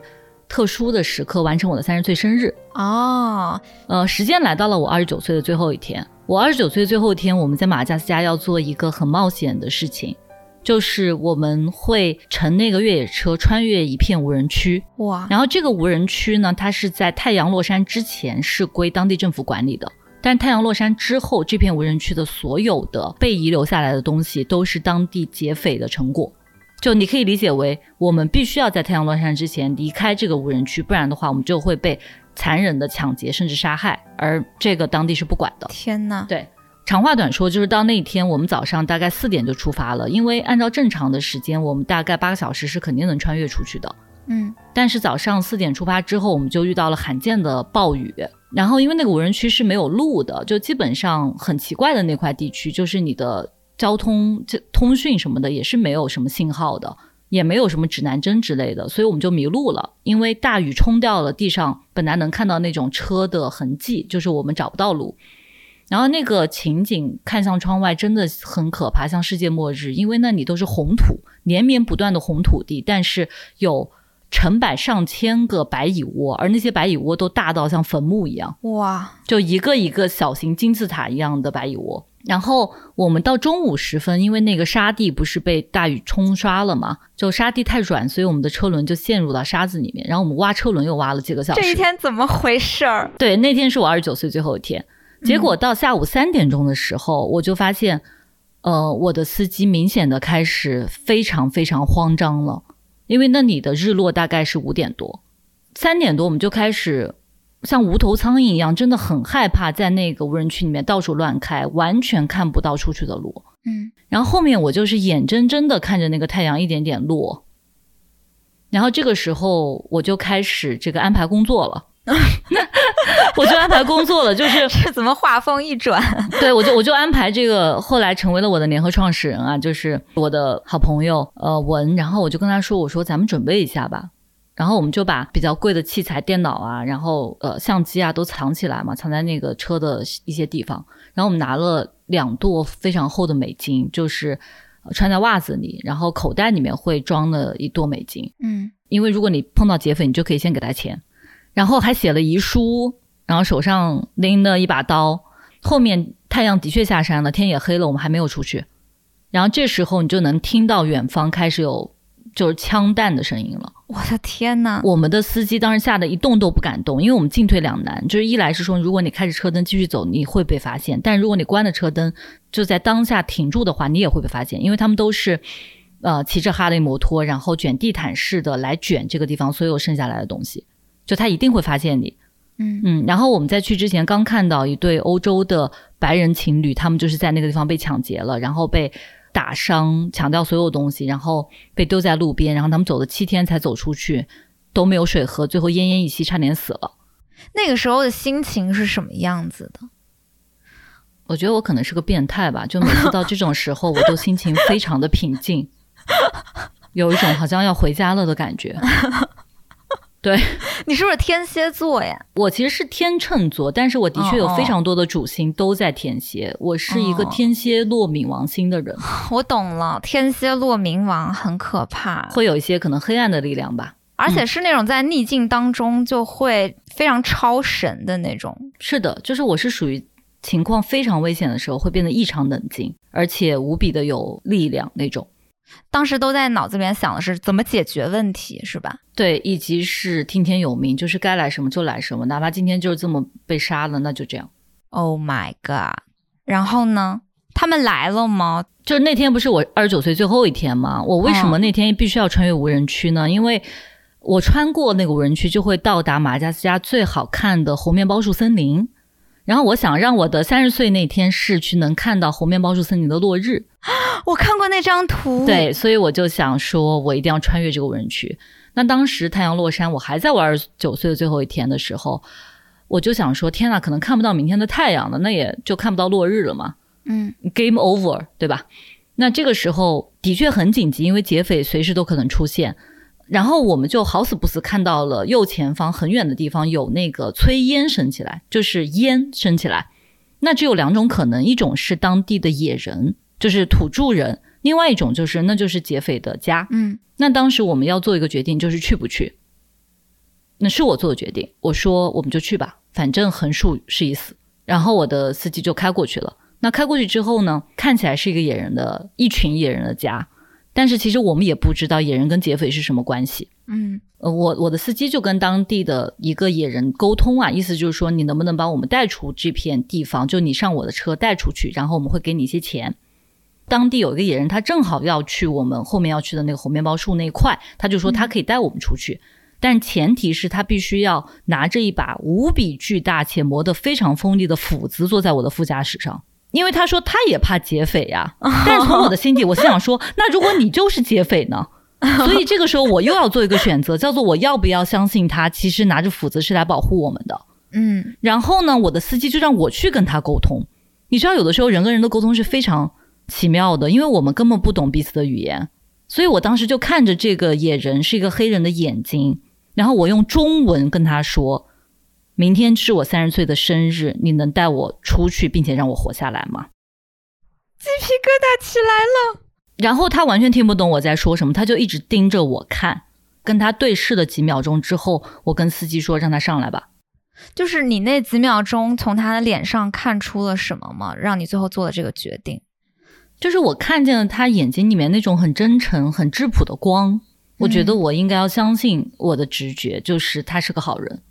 特殊的时刻完成我的三十岁生日哦，呃，时间来到了我二十九岁的最后一天。我二十九岁最后一天，我们在马加斯加要做一个很冒险的事情，就是我们会乘那个越野车穿越一片无人区哇，然后这个无人区呢，它是在太阳落山之前是归当地政府管理的。但太阳落山之后，这片无人区的所有的被遗留下来的东西都是当地劫匪的成果。就你可以理解为，我们必须要在太阳落山之前离开这个无人区，不然的话，我们就会被残忍的抢劫甚至杀害。而这个当地是不管的。天哪！对，长话短说，就是到那一天，我们早上大概四点就出发了，因为按照正常的时间，我们大概八个小时是肯定能穿越出去的。嗯，但是早上四点出发之后，我们就遇到了罕见的暴雨。然后，因为那个无人区是没有路的，就基本上很奇怪的那块地区，就是你的交通、这通讯什么的也是没有什么信号的，也没有什么指南针之类的，所以我们就迷路了。因为大雨冲掉了地上本来能看到那种车的痕迹，就是我们找不到路。然后那个情景看向窗外真的很可怕，像世界末日，因为那里都是红土，连绵不断的红土地，但是有。成百上千个白蚁窝，而那些白蚁窝都大到像坟墓一样，哇！就一个一个小型金字塔一样的白蚁窝。然后我们到中午时分，因为那个沙地不是被大雨冲刷了嘛，就沙地太软，所以我们的车轮就陷入到沙子里面。然后我们挖车轮又挖了几个小时。这一天怎么回事儿？对，那天是我二十九岁最后一天。结果到下午三点钟的时候，我就发现，呃，我的司机明显的开始非常非常慌张了。因为那里的日落大概是五点多，三点多我们就开始像无头苍蝇一样，真的很害怕在那个无人区里面到处乱开，完全看不到出去的路。嗯，然后后面我就是眼睁睁的看着那个太阳一点点落，然后这个时候我就开始这个安排工作了。我就安排工作了，就是 是怎么画风一转？对我就我就安排这个，后来成为了我的联合创始人啊，就是我的好朋友呃文，然后我就跟他说，我说咱们准备一下吧，然后我们就把比较贵的器材、电脑啊，然后呃相机啊都藏起来嘛，藏在那个车的一些地方，然后我们拿了两垛非常厚的美金，就是穿在袜子里，然后口袋里面会装了一垛美金，嗯，因为如果你碰到劫匪，你就可以先给他钱。然后还写了遗书，然后手上拎了一把刀。后面太阳的确下山了，天也黑了，我们还没有出去。然后这时候你就能听到远方开始有就是枪弹的声音了。我的天呐，我们的司机当时吓得一动都不敢动，因为我们进退两难。就是一来是说，如果你开着车灯继续走，你会被发现；但如果你关了车灯，就在当下停住的话，你也会被发现。因为他们都是，呃，骑着哈雷摩托，然后卷地毯式的来卷这个地方所有剩下来的东西，就他一定会发现你。嗯嗯。然后我们在去之前刚看到一对欧洲的白人情侣，他们就是在那个地方被抢劫了，然后被。打伤，抢掉所有东西，然后被丢在路边，然后他们走了七天才走出去，都没有水喝，最后奄奄一息，差点死了。那个时候的心情是什么样子的？我觉得我可能是个变态吧，就每次到这种时候，我都心情非常的平静，有一种好像要回家了的感觉。对 你是不是天蝎座呀？我其实是天秤座，但是我的确有非常多的主星都在天蝎。我是一个天蝎落冥王星的人。我懂了，天蝎落冥王很可怕，会有一些可能黑暗的力量吧。而且是那种在逆境当中就会非常超神的那种。是的，就是我是属于情况非常危险的时候会变得异常冷静，而且无比的有力量那种。当时都在脑子里面想的是怎么解决问题，是吧？对，以及是听天由命，就是该来什么就来什么，哪怕今天就是这么被杀了，那就这样。Oh my god！然后呢？他们来了吗？就是那天不是我二十九岁最后一天吗？我为什么那天必须要穿越无人区呢？因为我穿过那个无人区，就会到达马加斯加最好看的猴面包树森林。然后我想让我的三十岁那天市区能看到红面包树森林的落日。我看过那张图，对，所以我就想说，我一定要穿越这个无人区。那当时太阳落山，我还在我二十九岁的最后一天的时候，我就想说，天呐，可能看不到明天的太阳了，那也就看不到落日了嘛。嗯，Game over，对吧？那这个时候的确很紧急，因为劫匪随时都可能出现。然后我们就好死不死看到了右前方很远的地方有那个炊烟升起来，就是烟升起来。那只有两种可能，一种是当地的野人。就是土著人，另外一种就是，那就是劫匪的家。嗯，那当时我们要做一个决定，就是去不去。那是我做的决定，我说我们就去吧，反正横竖是一死。然后我的司机就开过去了。那开过去之后呢，看起来是一个野人的一群野人的家，但是其实我们也不知道野人跟劫匪是什么关系。嗯，呃，我我的司机就跟当地的一个野人沟通啊，意思就是说，你能不能把我们带出这片地方？就你上我的车带出去，然后我们会给你一些钱。当地有一个野人，他正好要去我们后面要去的那个红面包树那一块，他就说他可以带我们出去，但前提是他必须要拿着一把无比巨大且磨得非常锋利的斧子坐在我的副驾驶上，因为他说他也怕劫匪呀。但是从我的心底，我心想说，那如果你就是劫匪呢？所以这个时候我又要做一个选择，叫做我要不要相信他其实拿着斧子是来保护我们的？嗯，然后呢，我的司机就让我去跟他沟通。你知道，有的时候人跟人的沟通是非常。奇妙的，因为我们根本不懂彼此的语言，所以我当时就看着这个野人是一个黑人的眼睛，然后我用中文跟他说：“明天是我三十岁的生日，你能带我出去，并且让我活下来吗？”鸡皮疙瘩起来了。然后他完全听不懂我在说什么，他就一直盯着我看。跟他对视了几秒钟之后，我跟司机说：“让他上来吧。”就是你那几秒钟从他的脸上看出了什么吗？让你最后做了这个决定？就是我看见了他眼睛里面那种很真诚、很质朴的光，我觉得我应该要相信我的直觉，就是他是个好人。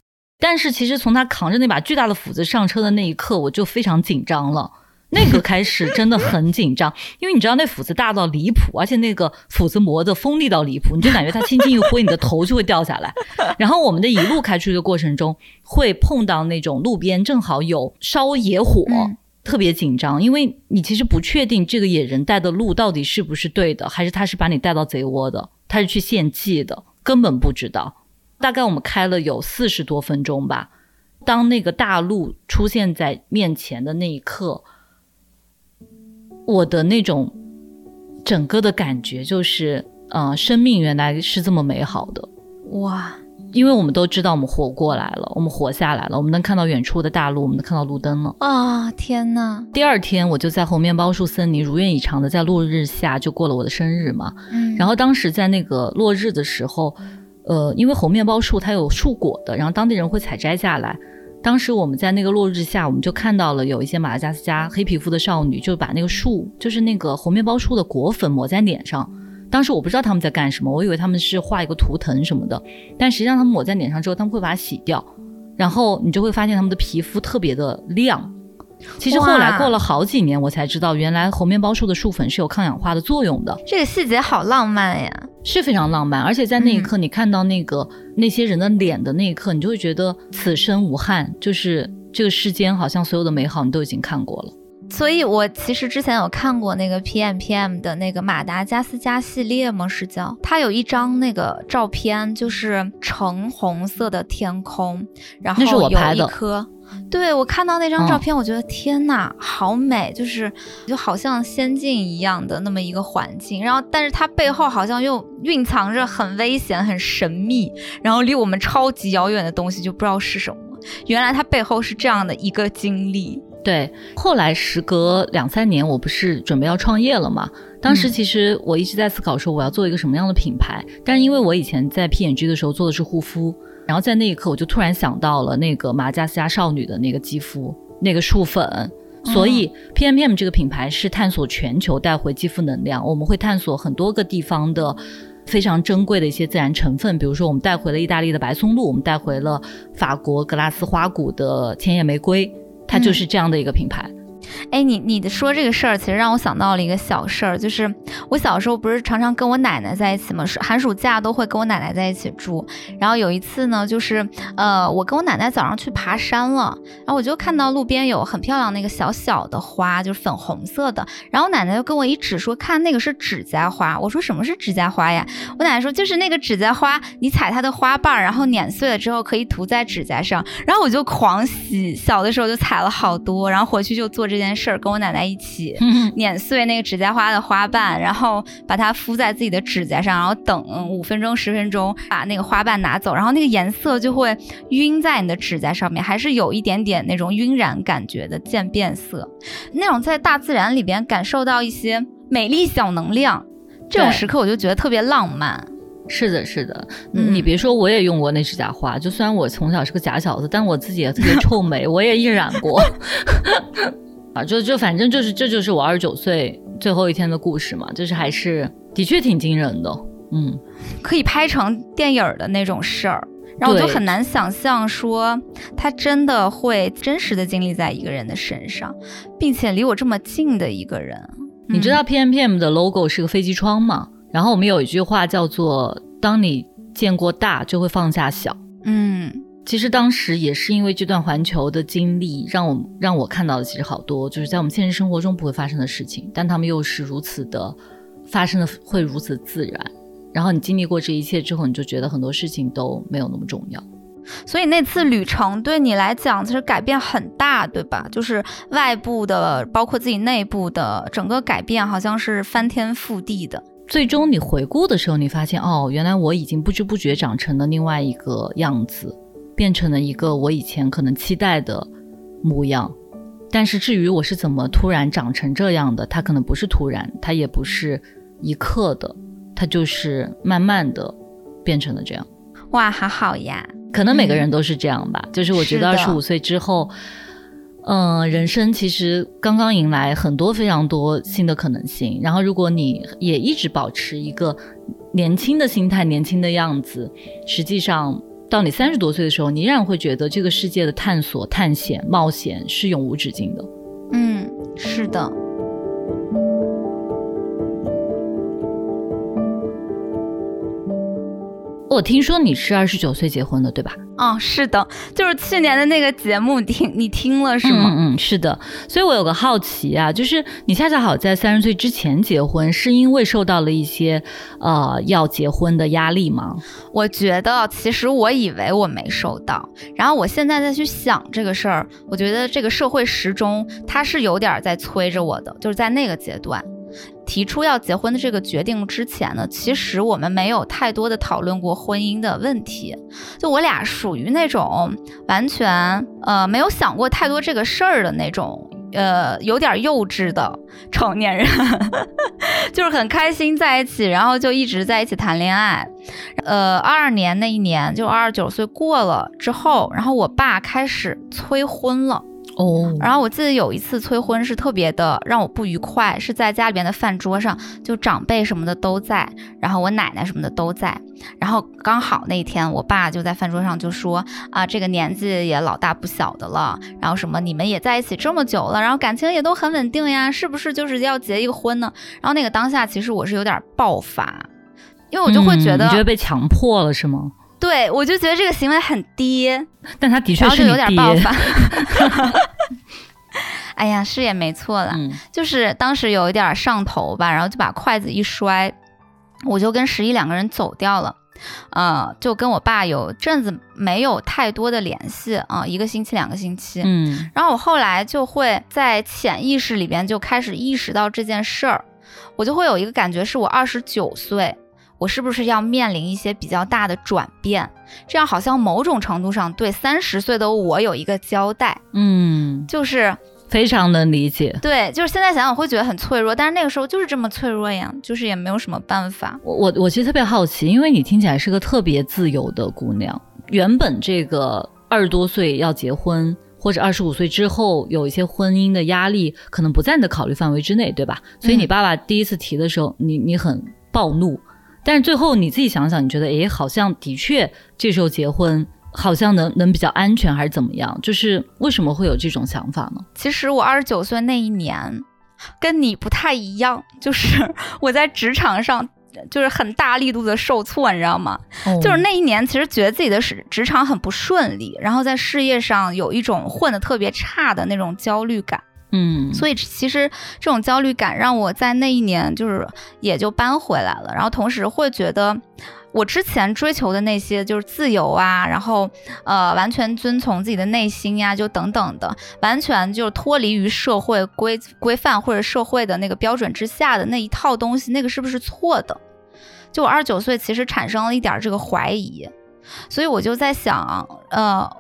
但是其实从他扛着那把巨大的斧子上车的那一刻，我就非常紧张了。那个开始真的很紧张，因为你知道那斧子大到离谱，而且那个斧子磨的锋利到离谱，你就感觉他轻轻一挥，你的头就会掉下来。然后我们的一路开出去的过程中，会碰到那种路边正好有烧野火。特别紧张，因为你其实不确定这个野人带的路到底是不是对的，还是他是把你带到贼窝的，他是去献祭的，根本不知道。大概我们开了有四十多分钟吧，当那个大陆出现在面前的那一刻，我的那种整个的感觉就是，呃，生命原来是这么美好的，哇！因为我们都知道我们活过来了，我们活下来了，我们能看到远处的大陆，我们能看到路灯了。啊，天呐！第二天我就在红面包树森林如愿以偿的在落日下就过了我的生日嘛。嗯。然后当时在那个落日的时候，呃，因为红面包树它有树果的，然后当地人会采摘下来。当时我们在那个落日下，我们就看到了有一些马达加斯加黑皮肤的少女，就把那个树，就是那个红面包树的果粉抹在脸上。当时我不知道他们在干什么，我以为他们是画一个图腾什么的，但实际上他们抹在脸上之后，他们会把它洗掉，然后你就会发现他们的皮肤特别的亮。其实后来过了好几年，我才知道原来猴面包树的树粉是有抗氧化的作用的。这个细节好浪漫呀，是非常浪漫。而且在那一刻，你看到那个那些人的脸的那一刻，你就会觉得此生无憾，就是这个世间好像所有的美好你都已经看过了。所以我其实之前有看过那个 P M P M 的那个马达加斯加系列吗？是叫它有一张那个照片，就是橙红色的天空，然后有一颗。对我看到那张照片，我觉得天呐，好美，就是就好像仙境一样的那么一个环境。然后，但是它背后好像又蕴藏着很危险、很神秘，然后离我们超级遥远的东西，就不知道是什么。原来它背后是这样的一个经历。对，后来时隔两三年，我不是准备要创业了嘛？当时其实我一直在思考说，我要做一个什么样的品牌。但是因为我以前在 P&G 的时候做的是护肤。然后在那一刻，我就突然想到了那个马加斯加少女的那个肌肤，那个树粉。所以 P M P M 这个品牌是探索全球带回肌肤能量。我们会探索很多个地方的非常珍贵的一些自然成分，比如说我们带回了意大利的白松露，我们带回了法国格拉斯花谷的千叶玫瑰，它就是这样的一个品牌。哎，你你说这个事儿，其实让我想到了一个小事儿，就是我小时候不是常常跟我奶奶在一起吗？寒暑假都会跟我奶奶在一起住。然后有一次呢，就是呃，我跟我奶奶早上去爬山了，然后我就看到路边有很漂亮那个小小的花，就是粉红色的。然后我奶奶就跟我一指说，看那个是指甲花。我说什么是指甲花呀？我奶奶说就是那个指甲花，你采它的花瓣，然后碾碎了之后可以涂在指甲上。然后我就狂喜，小的时候就采了好多，然后回去就做这。件事儿跟我奶奶一起 碾碎那个指甲花的花瓣，然后把它敷在自己的指甲上，然后等五分钟十分钟，把那个花瓣拿走，然后那个颜色就会晕在你的指甲上面，还是有一点点那种晕染感觉的渐变色，那种在大自然里边感受到一些美丽小能量，这种时刻我就觉得特别浪漫。是的，是的，你别说，我也用过那指甲花，就虽然我从小是个假小子，但我自己也特别 臭美，我也一染过。啊，就就反正就是，这就是我二十九岁最后一天的故事嘛，就是还是的确挺惊人的，嗯，可以拍成电影的那种事儿，然后我就很难想象说他真的会真实的经历在一个人的身上，并且离我这么近的一个人。你知道 P M P M 的 logo 是个飞机窗吗？然后我们有一句话叫做“当你见过大，就会放下小”，嗯。其实当时也是因为这段环球的经历，让我让我看到的其实好多，就是在我们现实生活中不会发生的事情，但他们又是如此的发生的会如此自然。然后你经历过这一切之后，你就觉得很多事情都没有那么重要。所以那次旅程对你来讲其实改变很大，对吧？就是外部的，包括自己内部的整个改变，好像是翻天覆地的。最终你回顾的时候，你发现哦，原来我已经不知不觉长成了另外一个样子。变成了一个我以前可能期待的模样，但是至于我是怎么突然长成这样的，它可能不是突然，它也不是一刻的，它就是慢慢的变成了这样。哇，好好呀！可能每个人都是这样吧，就是我觉得二十五岁之后，嗯，人生其实刚刚迎来很多非常多新的可能性。然后如果你也一直保持一个年轻的心态、年轻的样子，实际上。到你三十多岁的时候，你依然会觉得这个世界的探索、探险、冒险是永无止境的。嗯，是的。我听说你是二十九岁结婚的，对吧？哦，是的，就是去年的那个节目，听你听了是吗？嗯嗯，是的。所以我有个好奇啊，就是你恰恰好在三十岁之前结婚，是因为受到了一些呃要结婚的压力吗？我觉得其实我以为我没受到，然后我现在再去想这个事儿，我觉得这个社会时钟它是有点在催着我的，就是在那个阶段。提出要结婚的这个决定之前呢，其实我们没有太多的讨论过婚姻的问题。就我俩属于那种完全呃没有想过太多这个事儿的那种，呃有点幼稚的成年人，就是很开心在一起，然后就一直在一起谈恋爱。呃，二二年那一年，就二十九岁过了之后，然后我爸开始催婚了。哦，然后我记得有一次催婚是特别的让我不愉快，是在家里边的饭桌上，就长辈什么的都在，然后我奶奶什么的都在，然后刚好那一天我爸就在饭桌上就说啊，这个年纪也老大不小的了，然后什么你们也在一起这么久了，然后感情也都很稳定呀，是不是就是要结一个婚呢？然后那个当下其实我是有点爆发，因为我就会觉得你觉得被强迫了是吗？对，我就觉得这个行为很低，但他的确是有点爆 发。哎呀，是也没错了，就是当时有一点上头吧，然后就把筷子一摔，我就跟十一两个人走掉了，呃，就跟我爸有阵子没有太多的联系啊，一个星期两个星期，嗯，然后我后来就会在潜意识里边就开始意识到这件事儿，我就会有一个感觉，是我二十九岁。我是不是要面临一些比较大的转变？这样好像某种程度上对三十岁的我有一个交代。嗯，就是非常能理解。对，就是现在想想会觉得很脆弱，但是那个时候就是这么脆弱呀，就是也没有什么办法。我我我其实特别好奇，因为你听起来是个特别自由的姑娘，原本这个二十多岁要结婚，或者二十五岁之后有一些婚姻的压力，可能不在你的考虑范围之内，对吧？所以你爸爸第一次提的时候，你你很暴怒。但是最后你自己想想，你觉得诶，好像的确这时候结婚好像能能比较安全，还是怎么样？就是为什么会有这种想法呢？其实我二十九岁那一年跟你不太一样，就是我在职场上就是很大力度的受挫，你知道吗？就是那一年其实觉得自己的职职场很不顺利，然后在事业上有一种混的特别差的那种焦虑感。嗯，所以其实这种焦虑感让我在那一年就是也就搬回来了，然后同时会觉得我之前追求的那些就是自由啊，然后呃完全遵从自己的内心呀，就等等的，完全就脱离于社会规规范或者社会的那个标准之下的那一套东西，那个是不是错的？就我二十九岁其实产生了一点这个怀疑，所以我就在想，呃，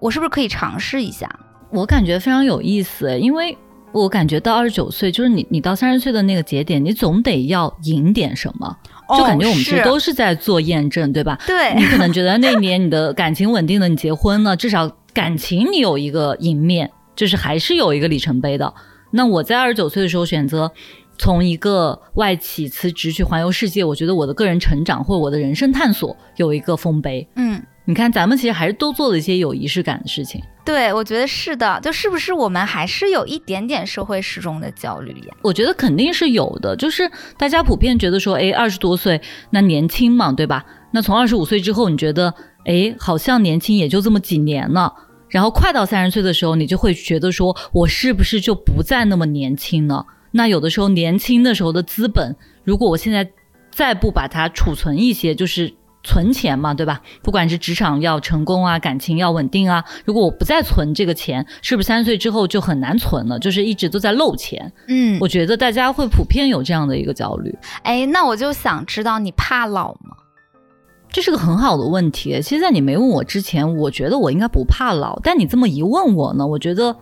我是不是可以尝试一下？我感觉非常有意思，因为我感觉到二十九岁，就是你，你到三十岁的那个节点，你总得要赢点什么，就感觉我们其实都是在做验证，对吧？对，你可能觉得那年你的感情稳定了，你结婚了，至少感情你有一个赢面，就是还是有一个里程碑的。那我在二十九岁的时候选择从一个外企辞职去环游世界，我觉得我的个人成长或者我的人生探索有一个丰碑。嗯。你看，咱们其实还是都做了一些有仪式感的事情。对，我觉得是的，就是不是我们还是有一点点社会时钟的焦虑呀？我觉得肯定是有的，就是大家普遍觉得说，哎，二十多岁那年轻嘛，对吧？那从二十五岁之后，你觉得，哎，好像年轻也就这么几年了。然后快到三十岁的时候，你就会觉得说，我是不是就不再那么年轻了？那有的时候年轻的时候的资本，如果我现在再不把它储存一些，就是。存钱嘛，对吧？不管是职场要成功啊，感情要稳定啊，如果我不再存这个钱，是不是三十岁之后就很难存了？就是一直都在漏钱。嗯，我觉得大家会普遍有这样的一个焦虑。哎，那我就想知道，你怕老吗？这是个很好的问题。其实，在你没问我之前，我觉得我应该不怕老。但你这么一问我呢，我觉得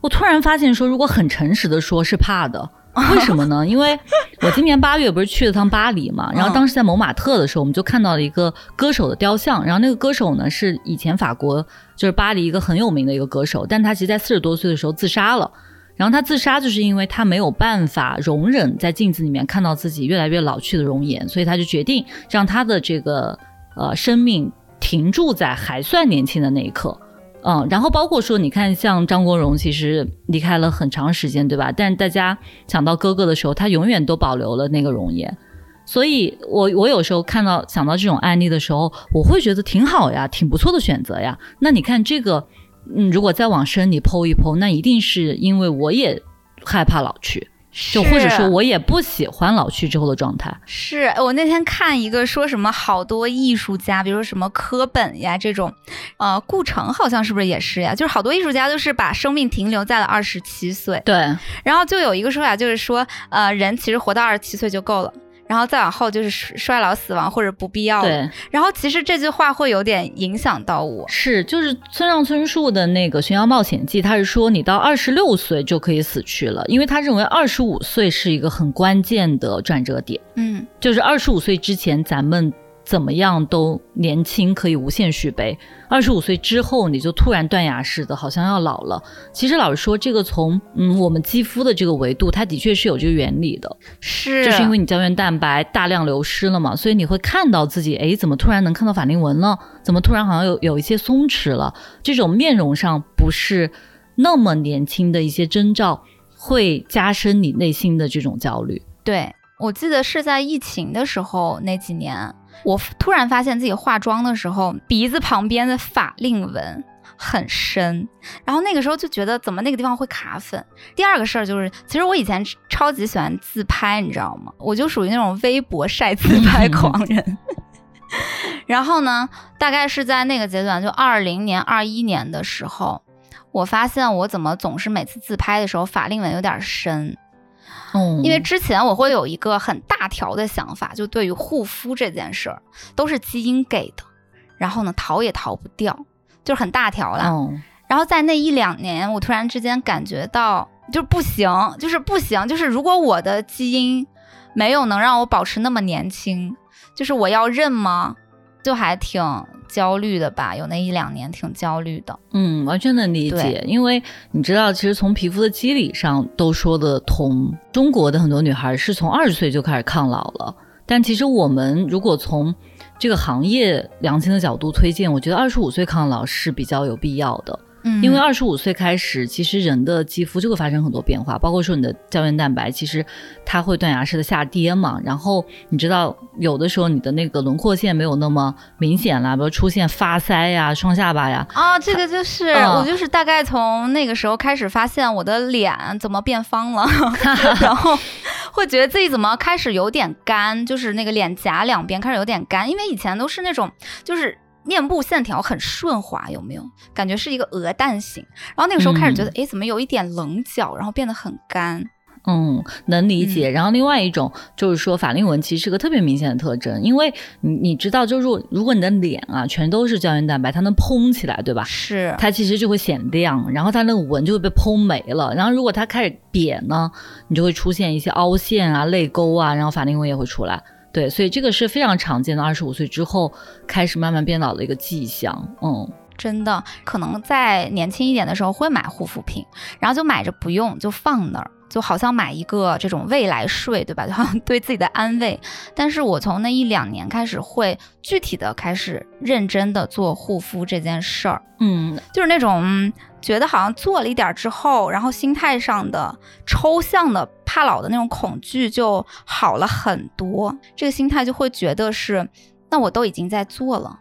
我突然发现，说如果很诚实的说，是怕的。为什么呢？因为我今年八月不是去了趟巴黎嘛，然后当时在蒙马特的时候，我们就看到了一个歌手的雕像，然后那个歌手呢是以前法国就是巴黎一个很有名的一个歌手，但他其实在四十多岁的时候自杀了，然后他自杀就是因为他没有办法容忍在镜子里面看到自己越来越老去的容颜，所以他就决定让他的这个呃生命停驻在还算年轻的那一刻。嗯，然后包括说，你看，像张国荣，其实离开了很长时间，对吧？但大家想到哥哥的时候，他永远都保留了那个容颜。所以，我我有时候看到想到这种案例的时候，我会觉得挺好呀，挺不错的选择呀。那你看这个，嗯，如果再往深里剖一剖，那一定是因为我也害怕老去。就或者说，我也不喜欢老去之后的状态。是我那天看一个说什么，好多艺术家，比如说什么科本呀这种，呃，顾城好像是不是也是呀？就是好多艺术家都是把生命停留在了二十七岁。对。然后就有一个说法，就是说，呃，人其实活到二十七岁就够了。然后再往后就是衰老、死亡或者不必要对，然后其实这句话会有点影响到我。是，就是村上春树的那个《寻妖冒险记》，他是说你到二十六岁就可以死去了，因为他认为二十五岁是一个很关键的转折点。嗯，就是二十五岁之前，咱们怎么样都年轻，可以无限续杯。二十五岁之后，你就突然断崖式的，好像要老了。其实老实说，这个从嗯我们肌肤的这个维度，它的确是有这个原理的，是，就是因为你胶原蛋白大量流失了嘛，所以你会看到自己，哎，怎么突然能看到法令纹了？怎么突然好像有有一些松弛了？这种面容上不是那么年轻的一些征兆，会加深你内心的这种焦虑。对。我记得是在疫情的时候那几年，我突然发现自己化妆的时候，鼻子旁边的法令纹很深，然后那个时候就觉得怎么那个地方会卡粉。第二个事儿就是，其实我以前超级喜欢自拍，你知道吗？我就属于那种微博晒自拍狂人。然后呢，大概是在那个阶段，就二零年、二一年的时候，我发现我怎么总是每次自拍的时候法令纹有点深。因为之前我会有一个很大条的想法，就对于护肤这件事儿，都是基因给的，然后呢逃也逃不掉，就是很大条了。然后在那一两年，我突然之间感觉到，就是不行，就是不行，就是如果我的基因没有能让我保持那么年轻，就是我要认吗？就还挺焦虑的吧，有那一两年挺焦虑的。嗯，完全能理解，因为你知道，其实从皮肤的机理上都说得通。中国的很多女孩是从二十岁就开始抗老了，但其实我们如果从这个行业良心的角度推荐，我觉得二十五岁抗老是比较有必要的。因为二十五岁开始，其实人的肌肤就会发生很多变化，包括说你的胶原蛋白，其实它会断崖式的下跌嘛。然后你知道，有的时候你的那个轮廓线没有那么明显了，比如出现发腮呀、双下巴呀。啊，这个就是我就是大概从那个时候开始发现我的脸怎么变方了，然后会觉得自己怎么开始有点干，就是那个脸颊两边开始有点干，因为以前都是那种就是。面部线条很顺滑，有没有感觉是一个鹅蛋型？然后那个时候开始觉得，哎，怎么有一点棱角，然后变得很干。嗯，能理解。然后另外一种就是说，法令纹其实是个特别明显的特征，因为你你知道，就是如果你的脸啊全都是胶原蛋白，它能嘭起来，对吧？是。它其实就会显亮，然后它那个纹就会被嘭没了。然后如果它开始瘪呢，你就会出现一些凹陷啊、泪沟啊，然后法令纹也会出来。对，所以这个是非常常见的，二十五岁之后开始慢慢变老的一个迹象。嗯，真的，可能在年轻一点的时候会买护肤品，然后就买着不用，就放那儿。就好像买一个这种未来税，对吧？就 好像对自己的安慰。但是我从那一两年开始，会具体的开始认真的做护肤这件事儿。嗯，就是那种觉得好像做了一点之后，然后心态上的抽象的怕老的那种恐惧就好了很多。这个心态就会觉得是，那我都已经在做了，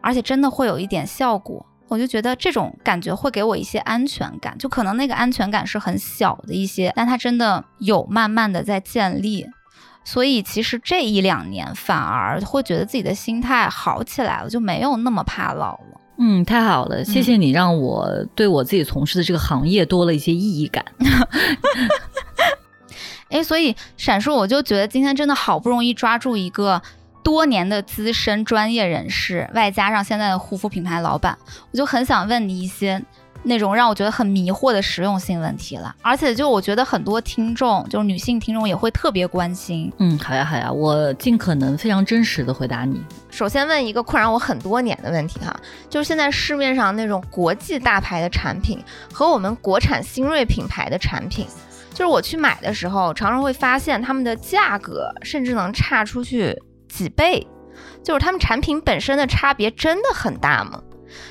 而且真的会有一点效果。我就觉得这种感觉会给我一些安全感，就可能那个安全感是很小的一些，但它真的有慢慢的在建立，所以其实这一两年反而会觉得自己的心态好起来了，就没有那么怕老了。嗯，太好了，谢谢你让我对我自己从事的这个行业多了一些意义感。哎，所以闪烁，我就觉得今天真的好不容易抓住一个。多年的资深专业人士，外加上现在的护肤品牌老板，我就很想问你一些那种让我觉得很迷惑的实用性问题了。而且，就我觉得很多听众，就是女性听众也会特别关心。嗯，好呀，好呀，我尽可能非常真实的回答你。首先问一个困扰我很多年的问题哈，就是现在市面上那种国际大牌的产品和我们国产新锐品牌的产品，就是我去买的时候，常常会发现他们的价格甚至能差出去。几倍，就是他们产品本身的差别真的很大吗？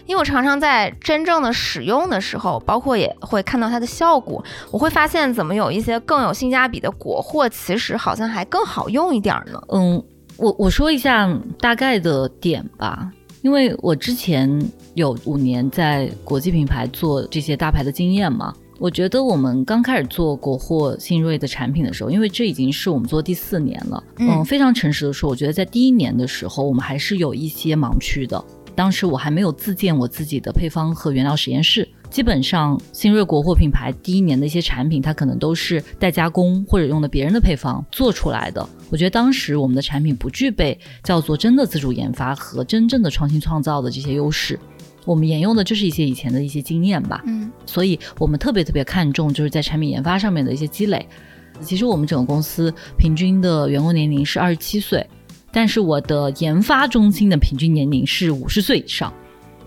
因为我常常在真正的使用的时候，包括也会看到它的效果，我会发现怎么有一些更有性价比的国货，其实好像还更好用一点呢。嗯，我我说一下大概的点吧，因为我之前有五年在国际品牌做这些大牌的经验嘛。我觉得我们刚开始做国货新锐的产品的时候，因为这已经是我们做第四年了，嗯，非常诚实的说，我觉得在第一年的时候，我们还是有一些盲区的。当时我还没有自建我自己的配方和原料实验室，基本上新锐国货品牌第一年的一些产品，它可能都是代加工或者用的别人的配方做出来的。我觉得当时我们的产品不具备叫做真的自主研发和真正的创新创造的这些优势。我们沿用的就是一些以前的一些经验吧，嗯，所以我们特别特别看重就是在产品研发上面的一些积累。其实我们整个公司平均的员工年龄是二十七岁，但是我的研发中心的平均年龄是五十岁以上。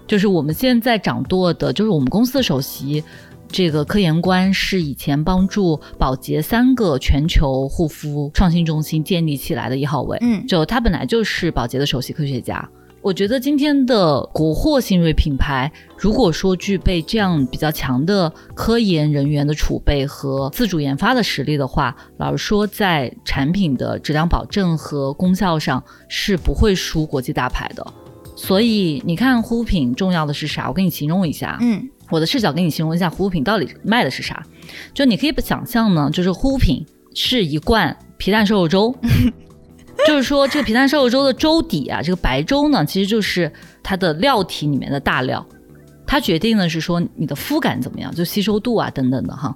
就是我们现在掌舵的，就是我们公司的首席这个科研官，是以前帮助宝洁三个全球护肤创新中心建立起来的一号位。嗯，就他本来就是宝洁的首席科学家。我觉得今天的国货新锐品牌，如果说具备这样比较强的科研人员的储备和自主研发的实力的话，老实说，在产品的质量保证和功效上是不会输国际大牌的。所以你看护肤品重要的是啥？我给你形容一下。嗯，我的视角给你形容一下护肤品到底卖的是啥。就你可以想象呢，就是护肤品是一罐皮蛋瘦肉粥。就是说，这个皮蛋瘦肉粥的粥底啊，这个白粥呢，其实就是它的料体里面的大料，它决定的是说你的肤感怎么样，就吸收度啊等等的哈。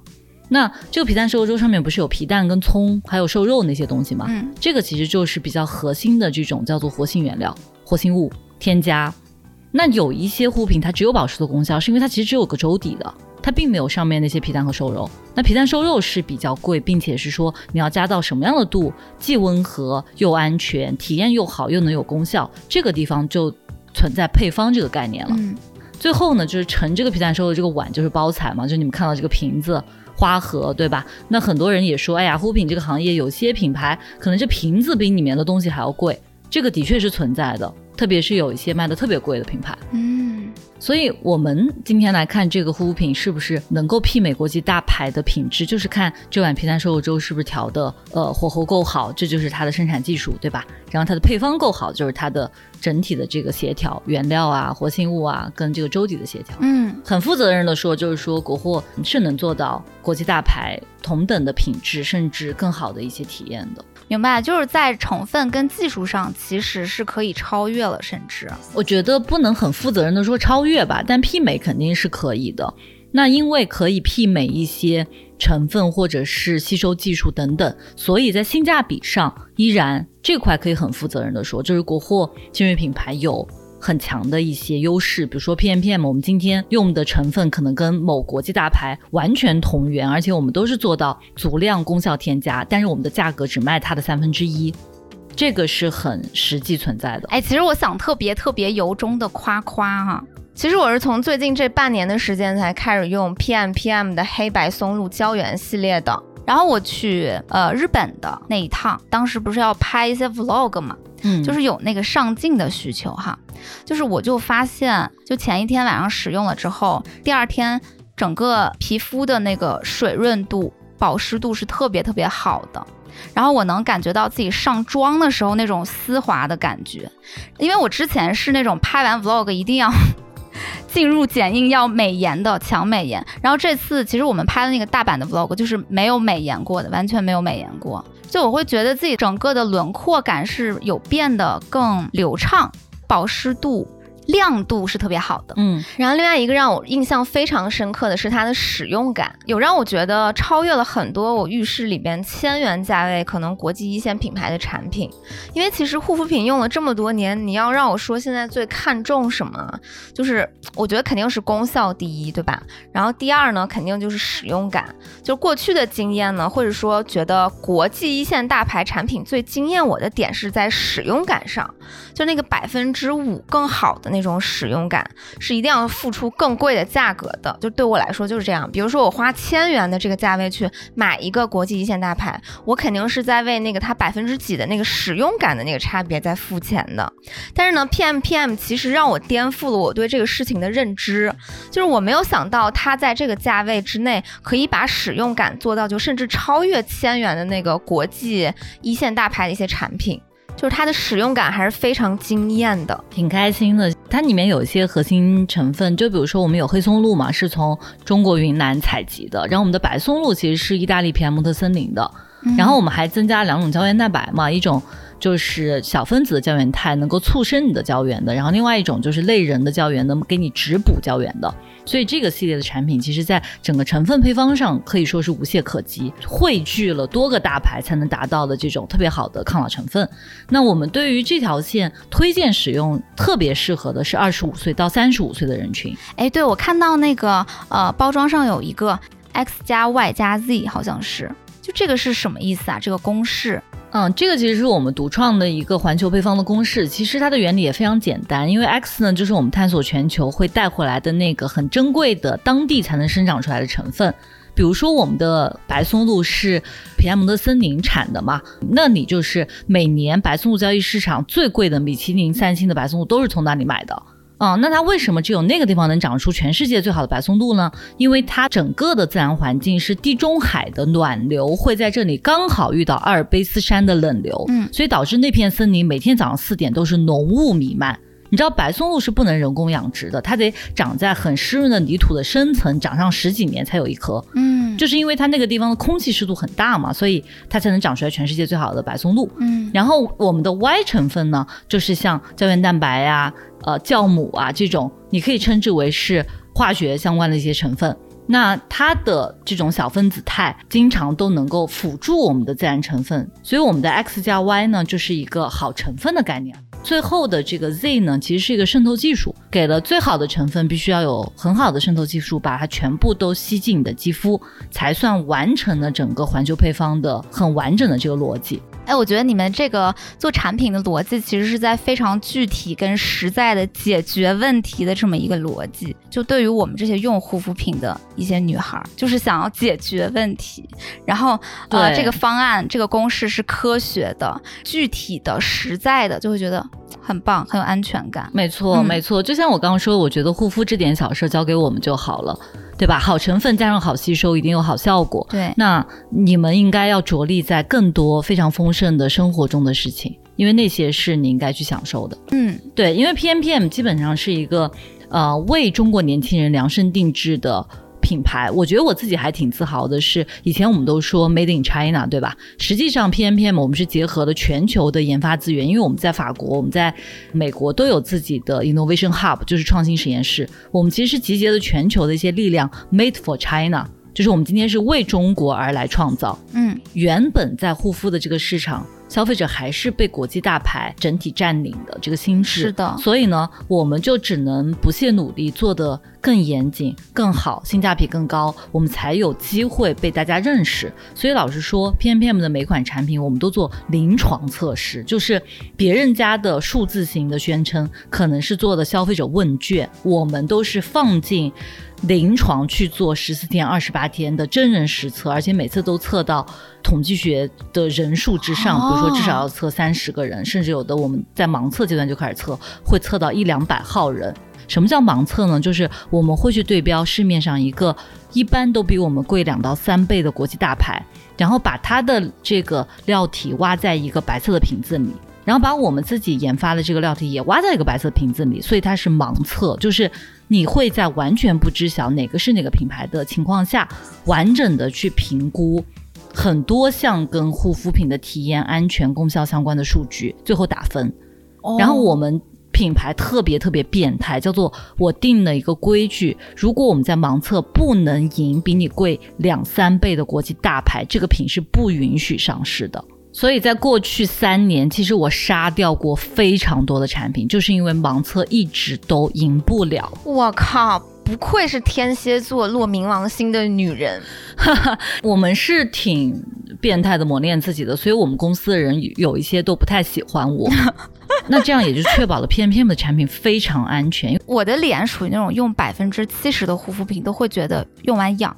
那这个皮蛋瘦肉粥上面不是有皮蛋跟葱，还有瘦肉那些东西吗？嗯，这个其实就是比较核心的这种叫做活性原料、活性物添加。那有一些护肤品它只有保湿的功效，是因为它其实只有个粥底的。它并没有上面那些皮蛋和瘦肉，那皮蛋瘦肉是比较贵，并且是说你要加到什么样的度，既温和又安全，体验又好，又能有功效，这个地方就存在配方这个概念了。最后呢，就是盛这个皮蛋瘦肉这个碗就是包材嘛，就你们看到这个瓶子、花盒，对吧？那很多人也说，哎呀，护肤品这个行业有些品牌可能这瓶子比里面的东西还要贵，这个的确是存在的，特别是有一些卖的特别贵的品牌。嗯。所以，我们今天来看这个护肤品是不是能够媲美国际大牌的品质，就是看这碗皮蛋瘦肉粥是不是调的呃火候够好，这就是它的生产技术，对吧？然后它的配方够好，就是它的整体的这个协调，原料啊、活性物啊跟这个粥底的协调。嗯，很负责任的说，就是说国货是能做到国际大牌同等的品质，甚至更好的一些体验的。明白，就是在成分跟技术上其实是可以超越了，甚至我觉得不能很负责任的说超越吧，但媲美肯定是可以的。那因为可以媲美一些成分或者是吸收技术等等，所以在性价比上依然这块可以很负责任的说，就是国货精锐品牌有。很强的一些优势，比如说 PMPM，我们今天用的成分可能跟某国际大牌完全同源，而且我们都是做到足量功效添加，但是我们的价格只卖它的三分之一，这个是很实际存在的。哎，其实我想特别特别由衷的夸夸哈，其实我是从最近这半年的时间才开始用 PMPM 的黑白松露胶原系列的，然后我去呃日本的那一趟，当时不是要拍一些 Vlog 嘛。嗯，就是有那个上镜的需求哈，就是我就发现，就前一天晚上使用了之后，第二天整个皮肤的那个水润度、保湿度是特别特别好的，然后我能感觉到自己上妆的时候那种丝滑的感觉，因为我之前是那种拍完 vlog 一定要 进入剪映要美颜的强美颜，然后这次其实我们拍的那个大阪的 vlog 就是没有美颜过的，完全没有美颜过。就我会觉得自己整个的轮廓感是有变得更流畅，保湿度。亮度是特别好的，嗯，然后另外一个让我印象非常深刻的是它的使用感，有让我觉得超越了很多我浴室里边千元价位可能国际一线品牌的产品。因为其实护肤品用了这么多年，你要让我说现在最看重什么，就是我觉得肯定是功效第一，对吧？然后第二呢，肯定就是使用感。就过去的经验呢，或者说觉得国际一线大牌产品最惊艳我的点是在使用感上，就那个百分之五更好的那。那种使用感是一定要付出更贵的价格的，就对我来说就是这样。比如说我花千元的这个价位去买一个国际一线大牌，我肯定是在为那个它百分之几的那个使用感的那个差别在付钱的。但是呢，PMPM 其实让我颠覆了我对这个事情的认知，就是我没有想到它在这个价位之内可以把使用感做到就甚至超越千元的那个国际一线大牌的一些产品。就是它的使用感还是非常惊艳的，挺开心的。它里面有一些核心成分，就比如说我们有黑松露嘛，是从中国云南采集的，然后我们的白松露其实是意大利皮埃蒙特森林的，然后我们还增加两种胶原蛋白嘛，一种。就是小分子的胶原肽能够促生你的胶原的，然后另外一种就是类人的胶原能给你直补胶原的，所以这个系列的产品其实在整个成分配方上可以说是无懈可击，汇聚了多个大牌才能达到的这种特别好的抗老成分。那我们对于这条线推荐使用，特别适合的是二十五岁到三十五岁的人群。哎，对我看到那个呃包装上有一个 X 加 Y 加 Z，好像是，就这个是什么意思啊？这个公式？嗯，这个其实是我们独创的一个环球配方的公式。其实它的原理也非常简单，因为 X 呢就是我们探索全球会带回来的那个很珍贵的当地才能生长出来的成分。比如说我们的白松露是皮埃蒙特森林产的嘛，那你就是每年白松露交易市场最贵的米其林三星的白松露都是从那里买的。啊，那它为什么只有那个地方能长出全世界最好的白松露呢？因为它整个的自然环境是地中海的暖流会在这里刚好遇到阿尔卑斯山的冷流，嗯，所以导致那片森林每天早上四点都是浓雾弥漫。你知道白松露是不能人工养殖的，它得长在很湿润的泥土的深层，长上十几年才有一颗。嗯，就是因为它那个地方的空气湿度很大嘛，所以它才能长出来全世界最好的白松露。嗯，然后我们的 Y 成分呢，就是像胶原蛋白呀、呃酵母啊这种，你可以称之为是化学相关的一些成分。那它的这种小分子肽经常都能够辅助我们的自然成分，所以我们的 X 加 Y 呢，就是一个好成分的概念。最后的这个 Z 呢，其实是一个渗透技术，给了最好的成分，必须要有很好的渗透技术，把它全部都吸进你的肌肤，才算完成了整个环球配方的很完整的这个逻辑。哎，我觉得你们这个做产品的逻辑，其实是在非常具体跟实在的解决问题的这么一个逻辑。就对于我们这些用护肤品的一些女孩，就是想要解决问题，然后呃，这个方案、这个公式是科学的、具体的、实在的，就会觉得很棒，很有安全感。没错，没错。就像我刚刚说，我觉得护肤这点小事交给我们就好了。对吧？好成分加上好吸收，一定有好效果。对，那你们应该要着力在更多非常丰盛的生活中的事情，因为那些是你应该去享受的。嗯，对，因为 P M P M 基本上是一个呃为中国年轻人量身定制的。品牌，我觉得我自己还挺自豪的。是以前我们都说 Made in China，对吧？实际上 P M P M 我们是结合了全球的研发资源，因为我们在法国、我们在美国都有自己的 Innovation Hub，就是创新实验室。我们其实是集结了全球的一些力量，Made for China，就是我们今天是为中国而来创造。嗯，原本在护肤的这个市场。消费者还是被国际大牌整体占领的这个心智，是的，所以呢，我们就只能不懈努力，做得更严谨、更好，性价比更高，我们才有机会被大家认识。所以老实说，P M P M 的每款产品，我们都做临床测试，就是别人家的数字型的宣称，可能是做的消费者问卷，我们都是放进临床去做十四天、二十八天的真人实测，而且每次都测到。统计学的人数之上，比如说至少要测三十个人，甚至有的我们在盲测阶段就开始测，会测到一两百号人。什么叫盲测呢？就是我们会去对标市面上一个一般都比我们贵两到三倍的国际大牌，然后把它的这个料体挖在一个白色的瓶子里，然后把我们自己研发的这个料体也挖在一个白色瓶子里，所以它是盲测，就是你会在完全不知晓哪个是哪个品牌的情况下，完整的去评估。很多项跟护肤品的体验、安全、功效相关的数据，最后打分。然后我们品牌特别特别变态，叫做我定了一个规矩：如果我们在盲测不能赢比你贵两三倍的国际大牌，这个品是不允许上市的。所以在过去三年，其实我杀掉过非常多的产品，就是因为盲测一直都赢不了。我靠！不愧是天蝎座落冥王星的女人，我们是挺变态的磨练自己的，所以我们公司的人有一些都不太喜欢我。那这样也就确保了 P M P M 的产品非常安全。我的脸属于那种用百分之七十的护肤品都会觉得用完痒。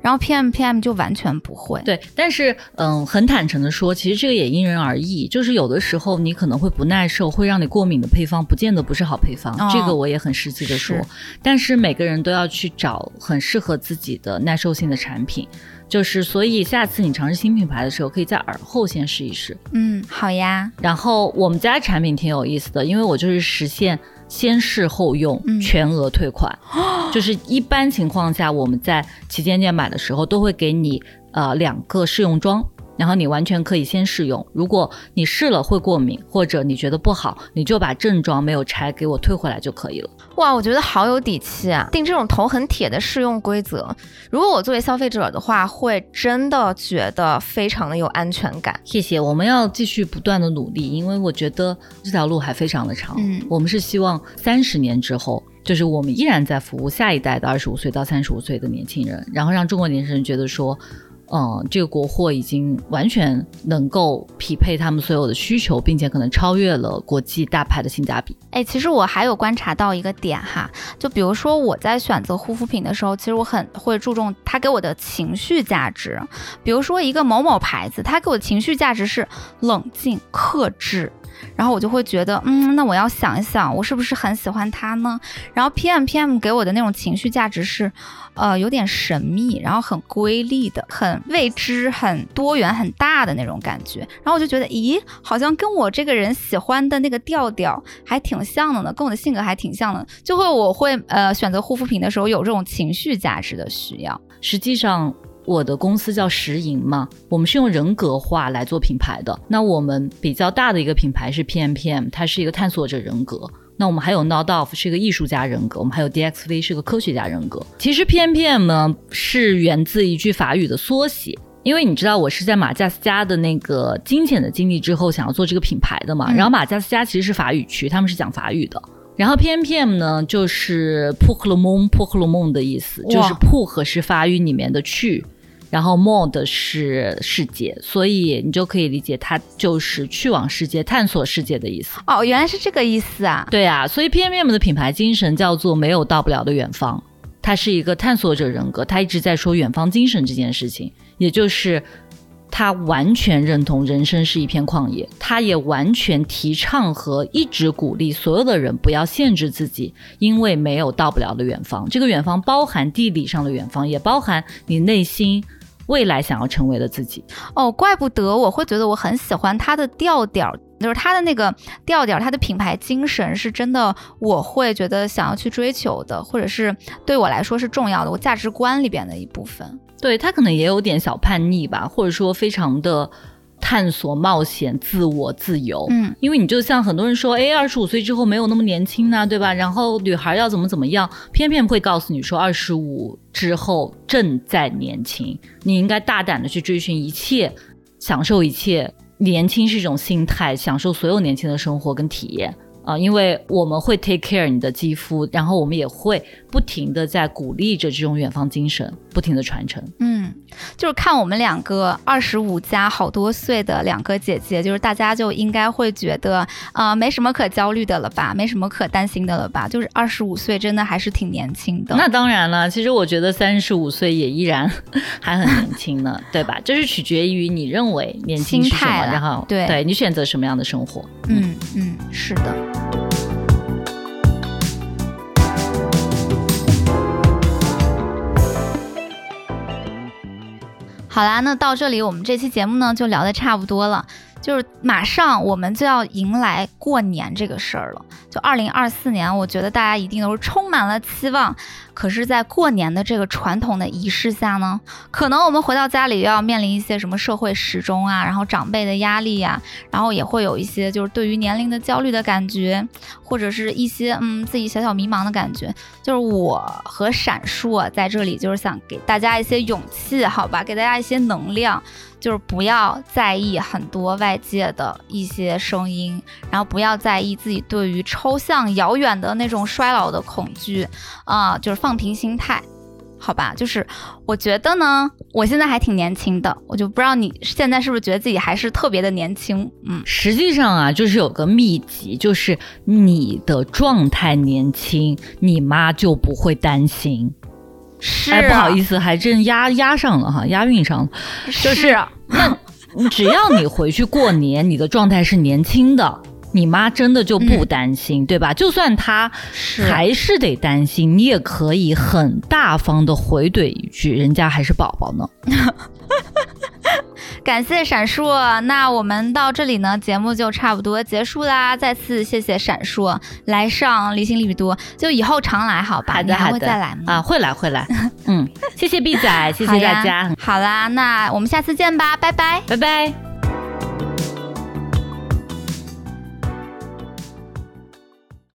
然后 P M P M 就完全不会，对，但是嗯，很坦诚的说，其实这个也因人而异，就是有的时候你可能会不耐受，会让你过敏的配方，不见得不是好配方，这个我也很实际的说。但是每个人都要去找很适合自己的耐受性的产品，就是所以下次你尝试新品牌的时候，可以在耳后先试一试。嗯，好呀。然后我们家产品挺有意思的，因为我就是实现。先试后用，全额退款，就是一般情况下我们在旗舰店买的时候都会给你呃两个试用装。然后你完全可以先试用，如果你试了会过敏，或者你觉得不好，你就把正装没有拆给我退回来就可以了。哇，我觉得好有底气啊！定这种头很铁的试用规则，如果我作为消费者的话，会真的觉得非常的有安全感。谢谢，我们要继续不断的努力，因为我觉得这条路还非常的长。嗯，我们是希望三十年之后，就是我们依然在服务下一代的二十五岁到三十五岁的年轻人，然后让中国年轻人觉得说。嗯，这个国货已经完全能够匹配他们所有的需求，并且可能超越了国际大牌的性价比。哎，其实我还有观察到一个点哈，就比如说我在选择护肤品的时候，其实我很会注重它给我的情绪价值。比如说一个某某牌子，它给我的情绪价值是冷静克制。然后我就会觉得，嗯，那我要想一想，我是不是很喜欢它呢？然后 P M P M 给我的那种情绪价值是，呃，有点神秘，然后很瑰丽的，很未知、很多元、很大的那种感觉。然后我就觉得，咦，好像跟我这个人喜欢的那个调调还挺像的呢，跟我的性格还挺像的，就会我会呃选择护肤品的时候有这种情绪价值的需要。实际上。我的公司叫石银嘛，我们是用人格化来做品牌的。那我们比较大的一个品牌是 PMPM，它是一个探索者人格。那我们还有 Nodoff 是一个艺术家人格，我们还有 DXV 是个科学家人格。其实 PMPM 呢是源自一句法语的缩写，因为你知道我是在马加斯加的那个金钱的经历之后想要做这个品牌的嘛。然后马加斯加其实是法语区，他们是讲法语的。然后 PMPM 呢就是 p o k l o m o n p o k l o m o n 的意思，就是 p 和是法语里面的去。然后 mod 是世界，所以你就可以理解它就是去往世界、探索世界的意思。哦，原来是这个意思啊！对啊，所以 P M M 的品牌精神叫做没有到不了的远方。它是一个探索者人格，他一直在说远方精神这件事情，也就是他完全认同人生是一片旷野，他也完全提倡和一直鼓励所有的人不要限制自己，因为没有到不了的远方。这个远方包含地理上的远方，也包含你内心。未来想要成为的自己哦，怪不得我会觉得我很喜欢他的调调，就是他的那个调调，他的品牌精神是真的，我会觉得想要去追求的，或者是对我来说是重要的，我价值观里边的一部分。对他可能也有点小叛逆吧，或者说非常的。探索、冒险、自我、自由。嗯，因为你就像很多人说，哎，二十五岁之后没有那么年轻呢，对吧？然后女孩要怎么怎么样，偏偏会告诉你说，二十五之后正在年轻，你应该大胆的去追寻一切，享受一切。年轻是一种心态，享受所有年轻的生活跟体验。啊，因为我们会 take care 你的肌肤，然后我们也会不停的在鼓励着这种远方精神，不停的传承。嗯，就是看我们两个二十五加好多岁的两个姐姐，就是大家就应该会觉得，啊，没什么可焦虑的了吧，没什么可担心的了吧？就是二十五岁真的还是挺年轻的。那当然了，其实我觉得三十五岁也依然 还很年轻呢，对吧？这是取决于你认为年轻是什么，然后对对你选择什么样的生活。嗯嗯，是的。好啦，那到这里我们这期节目呢就聊的差不多了。就是马上我们就要迎来过年这个事儿了，就二零二四年，我觉得大家一定都是充满了期望。可是，在过年的这个传统的仪式下呢，可能我们回到家里又要面临一些什么社会时钟啊，然后长辈的压力呀，然后也会有一些就是对于年龄的焦虑的感觉，或者是一些嗯自己小小迷茫的感觉。就是我和闪烁在这里，就是想给大家一些勇气，好吧，给大家一些能量。就是不要在意很多外界的一些声音，然后不要在意自己对于抽象遥远的那种衰老的恐惧，啊，就是放平心态，好吧？就是我觉得呢，我现在还挺年轻的，我就不知道你现在是不是觉得自己还是特别的年轻？嗯，实际上啊，就是有个秘籍，就是你的状态年轻，你妈就不会担心。哎，不好意思，还真押押上了哈，押韵上了。就是那，只要你回去过年，你的状态是年轻的，你妈真的就不担心，对吧？就算她还是得担心，你也可以很大方的回怼一句，人家还是宝宝呢。感谢闪烁，那我们到这里呢，节目就差不多结束啦。再次谢谢闪烁来上离心力比多，就以后常来好吧？好的，还会再来吗？啊，会来会来。嗯，谢谢 B 仔，谢谢大家。好啦，那我们下次见吧，拜拜，拜拜。